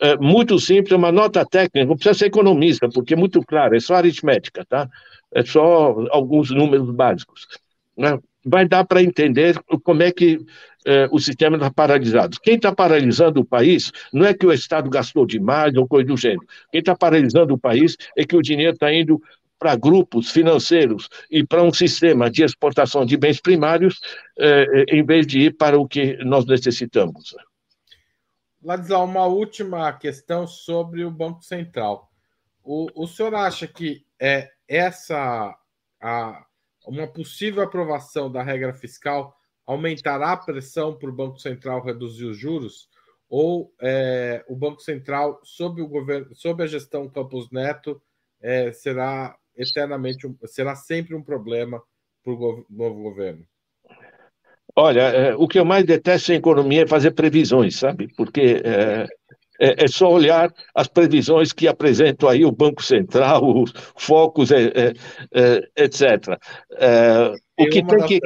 é, muito simples, uma nota técnica, não precisa ser economista, porque é muito claro, é só aritmética, tá? É só alguns números básicos. Né? Vai dar para entender como é que eh, o sistema está paralisado. Quem está paralisando o país não é que o Estado gastou demais ou coisa do gênero. Quem está paralisando o país é que o dinheiro está indo para grupos financeiros e para um sistema de exportação de bens primários, eh, em vez de ir para o que nós necessitamos. Ladislau, uma última questão sobre o Banco Central. O, o senhor acha que é essa a, uma possível aprovação da regra fiscal aumentará a pressão para o Banco Central reduzir os juros? ou é, o Banco Central, sob, o governo, sob a gestão Campos Neto, é, será eternamente, será sempre um problema para o novo governo? Olha, é, o que eu mais detesto em economia é fazer previsões, sabe? Porque é, é, é, só olhar as previsões que apresentam aí o Banco Central, os focos, é, é, é etc. o que tem que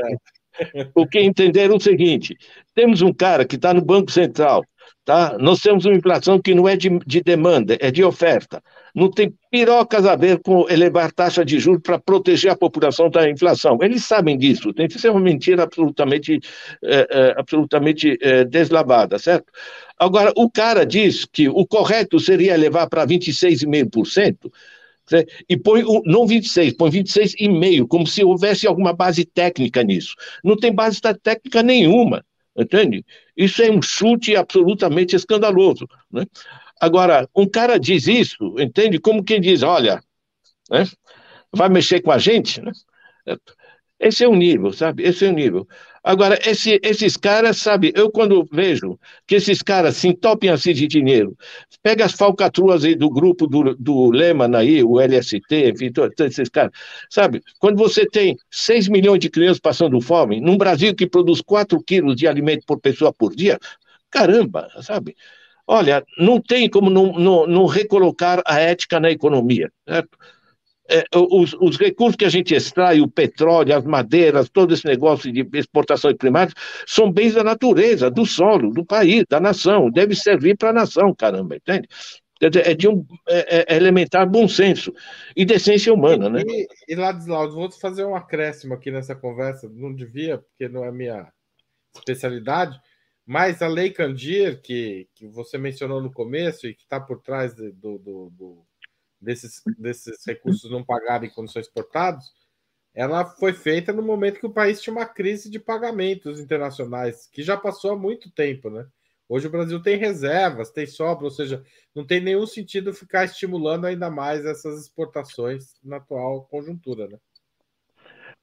o que entender é o seguinte: temos um cara que está no Banco Central, tá? Nós temos uma inflação que não é de, de demanda, é de oferta não tem pirocas a ver com elevar taxa de juros para proteger a população da inflação. Eles sabem disso, tem que ser uma mentira absolutamente, é, é, absolutamente é, deslavada, certo? Agora, o cara diz que o correto seria levar para 26,5%, e põe não 26, põe 26,5, como se houvesse alguma base técnica nisso. Não tem base técnica nenhuma, entende? Isso é um chute absolutamente escandaloso. Né? Agora, um cara diz isso, entende? Como quem diz, olha, né? vai mexer com a gente, né? Esse é o nível, sabe? Esse é o nível. Agora, esse, esses caras, sabe, eu quando vejo que esses caras se entopem assim de dinheiro, pega as falcatruas aí do grupo do, do Lehman aí, o LST, enfim, todos esses caras, sabe? Quando você tem 6 milhões de crianças passando fome, num Brasil que produz 4 quilos de alimento por pessoa por dia, caramba, sabe? Olha, não tem como não, não, não recolocar a ética na economia. Certo? É, os, os, recursos que a gente extrai, o petróleo, as madeiras, todo esse negócio de exportação de primários, são bens da natureza, do solo, do país, da nação. Deve servir para a nação, caramba, entende? É de um é, é, é elementar bom senso e decência humana, né? E, e Ladislau, vou fazer um acréscimo aqui nessa conversa, não devia, porque não é minha especialidade, mas a Lei Candir, que, que você mencionou no começo e que está por trás de, do, do, do, desses, desses recursos não pagarem quando são exportados, ela foi feita no momento que o país tinha uma crise de pagamentos internacionais, que já passou há muito tempo, né? Hoje o Brasil tem reservas, tem sobra, ou seja, não tem nenhum sentido ficar estimulando ainda mais essas exportações na atual conjuntura, né?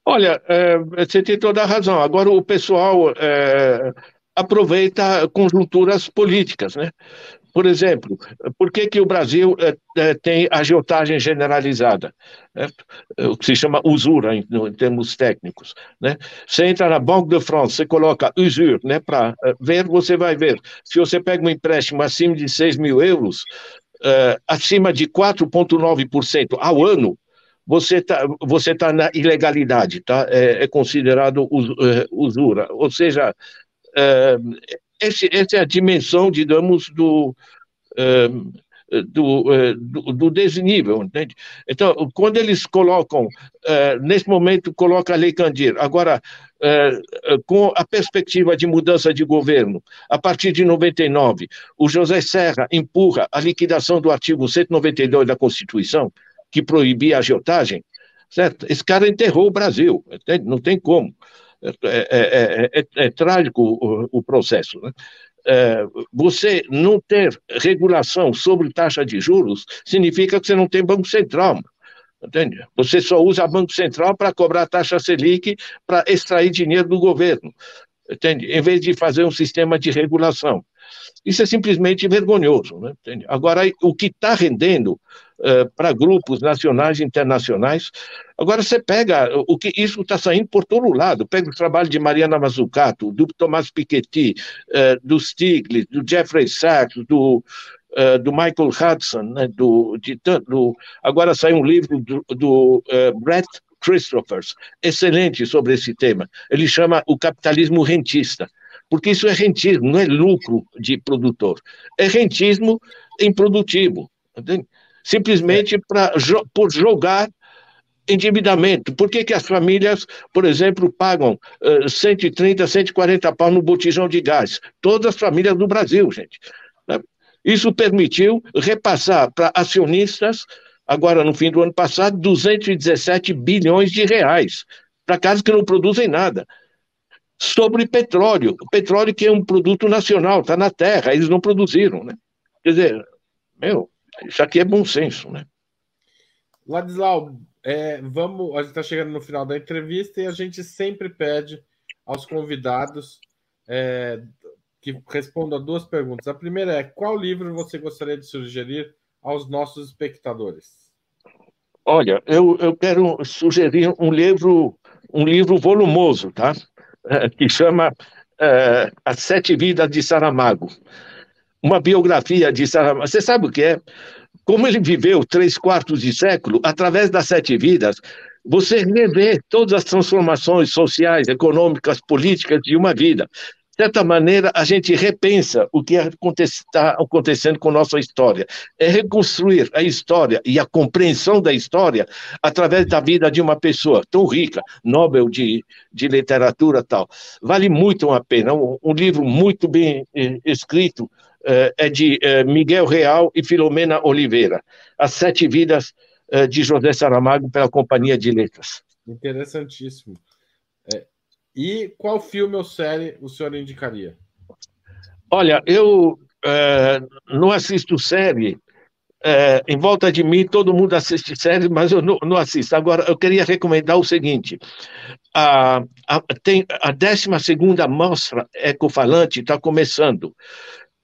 Olha, é, você tem toda a razão. Agora o pessoal é, aproveita conjunturas políticas, né? Por exemplo, por que, que o Brasil é, é, tem agiotagem generalizada? Né? O que se chama usura em, em, termos técnicos. Né? Você entra na Banque de France, você coloca usure né, para ver, você vai ver. Se você pega um empréstimo acima de 6 mil euros, acima de 4,9% ao ano, você está você tá na ilegalidade, tá? É, é considerado us, usura. Ou seja, é, esse, essa é a dimensão, digamos, do, é, do, é, do, do, desnível, entende? Então, quando eles colocam, nesse momento, coloca a Lei Candir, agora, com a perspectiva de mudança de governo, a partir de 99, o José Serra empurra a liquidação do artigo 192 da Constituição, que proibia a agiotagem, certo? Esse cara enterrou o Brasil, entende? não tem como. É, é, é, é, trágico o, o processo. Né? você não ter regulação sobre taxa de juros significa que você não tem Banco Central. Entende? Você só usa Banco Central para cobrar taxa Selic para extrair dinheiro do governo. Entende? Em vez de fazer um sistema de regulação. Isso é simplesmente vergonhoso. Né? Agora, o que está rendendo uh, para grupos nacionais e internacionais, agora você pega o que isso está saindo por todo lado. Pega o trabalho de Mariana Mazzucato, do Tomás Piketty, uh, do Stiglitz, do Jeffrey Sachs, do, uh, do Michael Hudson, né? do, de, do, agora saiu um livro do, do Brett Christophers, excelente sobre esse tema. Ele chama o capitalismo rentista porque isso é rentismo, não é lucro de produtor, é rentismo improdutivo, entende? simplesmente pra, por jogar endividamento. Por que, que as famílias, por exemplo, pagam uh, 130, 140 pau no botijão de gás? Todas as famílias do Brasil, gente. Né? Isso permitiu repassar para acionistas, agora no fim do ano passado, 217 bilhões de reais, para casas que não produzem nada sobre petróleo. O petróleo que é um produto nacional, está na terra, eles não produziram, né? Quer dizer, meu, isso aqui é bom senso, né? Ladislau, é, vamos, a gente está chegando no final da entrevista e a gente sempre pede aos convidados é, que responda duas perguntas. A primeira é: qual livro você gostaria de sugerir aos nossos espectadores? Olha, eu, eu quero sugerir um livro, um livro volumoso, tá? É, que chama é, As Sete Vidas de Saramago. Uma biografia de Saramago. Você sabe o que é? Como ele viveu três quartos de século, através das sete vidas, você revê todas as transformações sociais, econômicas, políticas de uma vida certa maneira, a gente repensa o que está acontecendo com nossa história. É reconstruir a história e a compreensão da história através da vida de uma pessoa tão rica, Nobel de, de literatura tal. Vale muito a pena. Um, um livro muito bem eh, escrito eh, é de eh, Miguel Real e Filomena Oliveira. As Sete Vidas de José Saramago pela Companhia de Letras. Interessantíssimo. E qual filme ou série o senhor indicaria? Olha, eu é, não assisto série. É, em volta de mim, todo mundo assiste série, mas eu não, não assisto. Agora, eu queria recomendar o seguinte: a, a, tem a 12 Mostra Ecofalante está começando.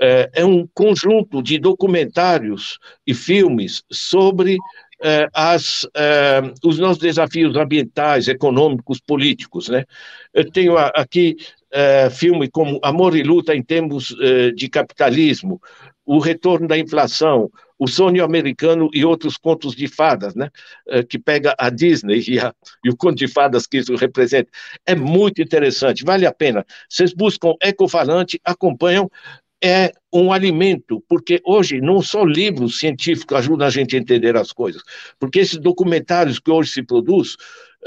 É, é um conjunto de documentários e filmes sobre é, as, é, os nossos desafios ambientais, econômicos, políticos. Né? Eu tenho aqui é, filme como Amor e Luta em Tempos de Capitalismo, O Retorno da Inflação, O Sonho Americano e outros contos de fadas, né? que pega a Disney e, a, e o conto de fadas que isso representa. É muito interessante, vale a pena. Vocês buscam Ecofalante, acompanham, é um alimento, porque hoje não só livros científicos ajudam a gente a entender as coisas, porque esses documentários que hoje se produz,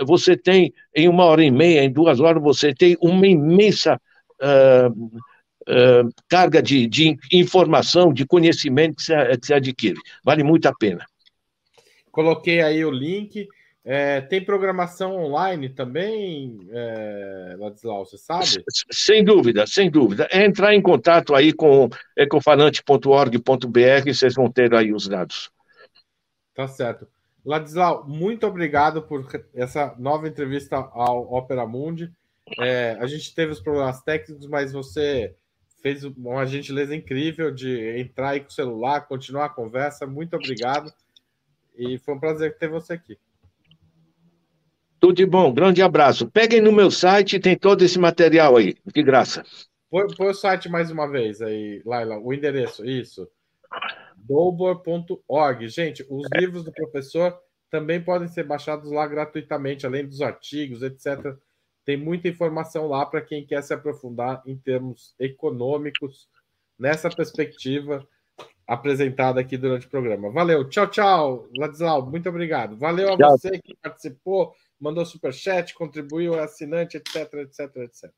você tem em uma hora e meia, em duas horas, você tem uma imensa uh, uh, carga de, de, informação, de conhecimento que se, que se adquire. Vale muito a pena. Coloquei aí o link. É, tem programação online também, é, Ladislau, você sabe? Sem dúvida, sem dúvida. É entrar em contato aí com ecofalante.org.br e vocês vão ter aí os dados. Tá certo. Ladislau, muito obrigado por essa nova entrevista ao Opera Mundi. É, a gente teve os problemas técnicos, mas você fez uma gentileza incrível de entrar aí com o celular, continuar a conversa. Muito obrigado. E foi um prazer ter você aqui. Tudo de bom, grande abraço. Peguem no meu site, tem todo esse material aí, de graça. Põe, põe o site mais uma vez aí, Laila, o endereço, isso. Dobor.org. Gente, os é. livros do professor também podem ser baixados lá gratuitamente, além dos artigos, etc. Tem muita informação lá para quem quer se aprofundar em termos econômicos nessa perspectiva apresentada aqui durante o programa. Valeu, tchau, tchau, Ladislau, muito obrigado. Valeu a tchau. você que participou mandou superchat, contribuiu, é assinante, etc, etc, etc.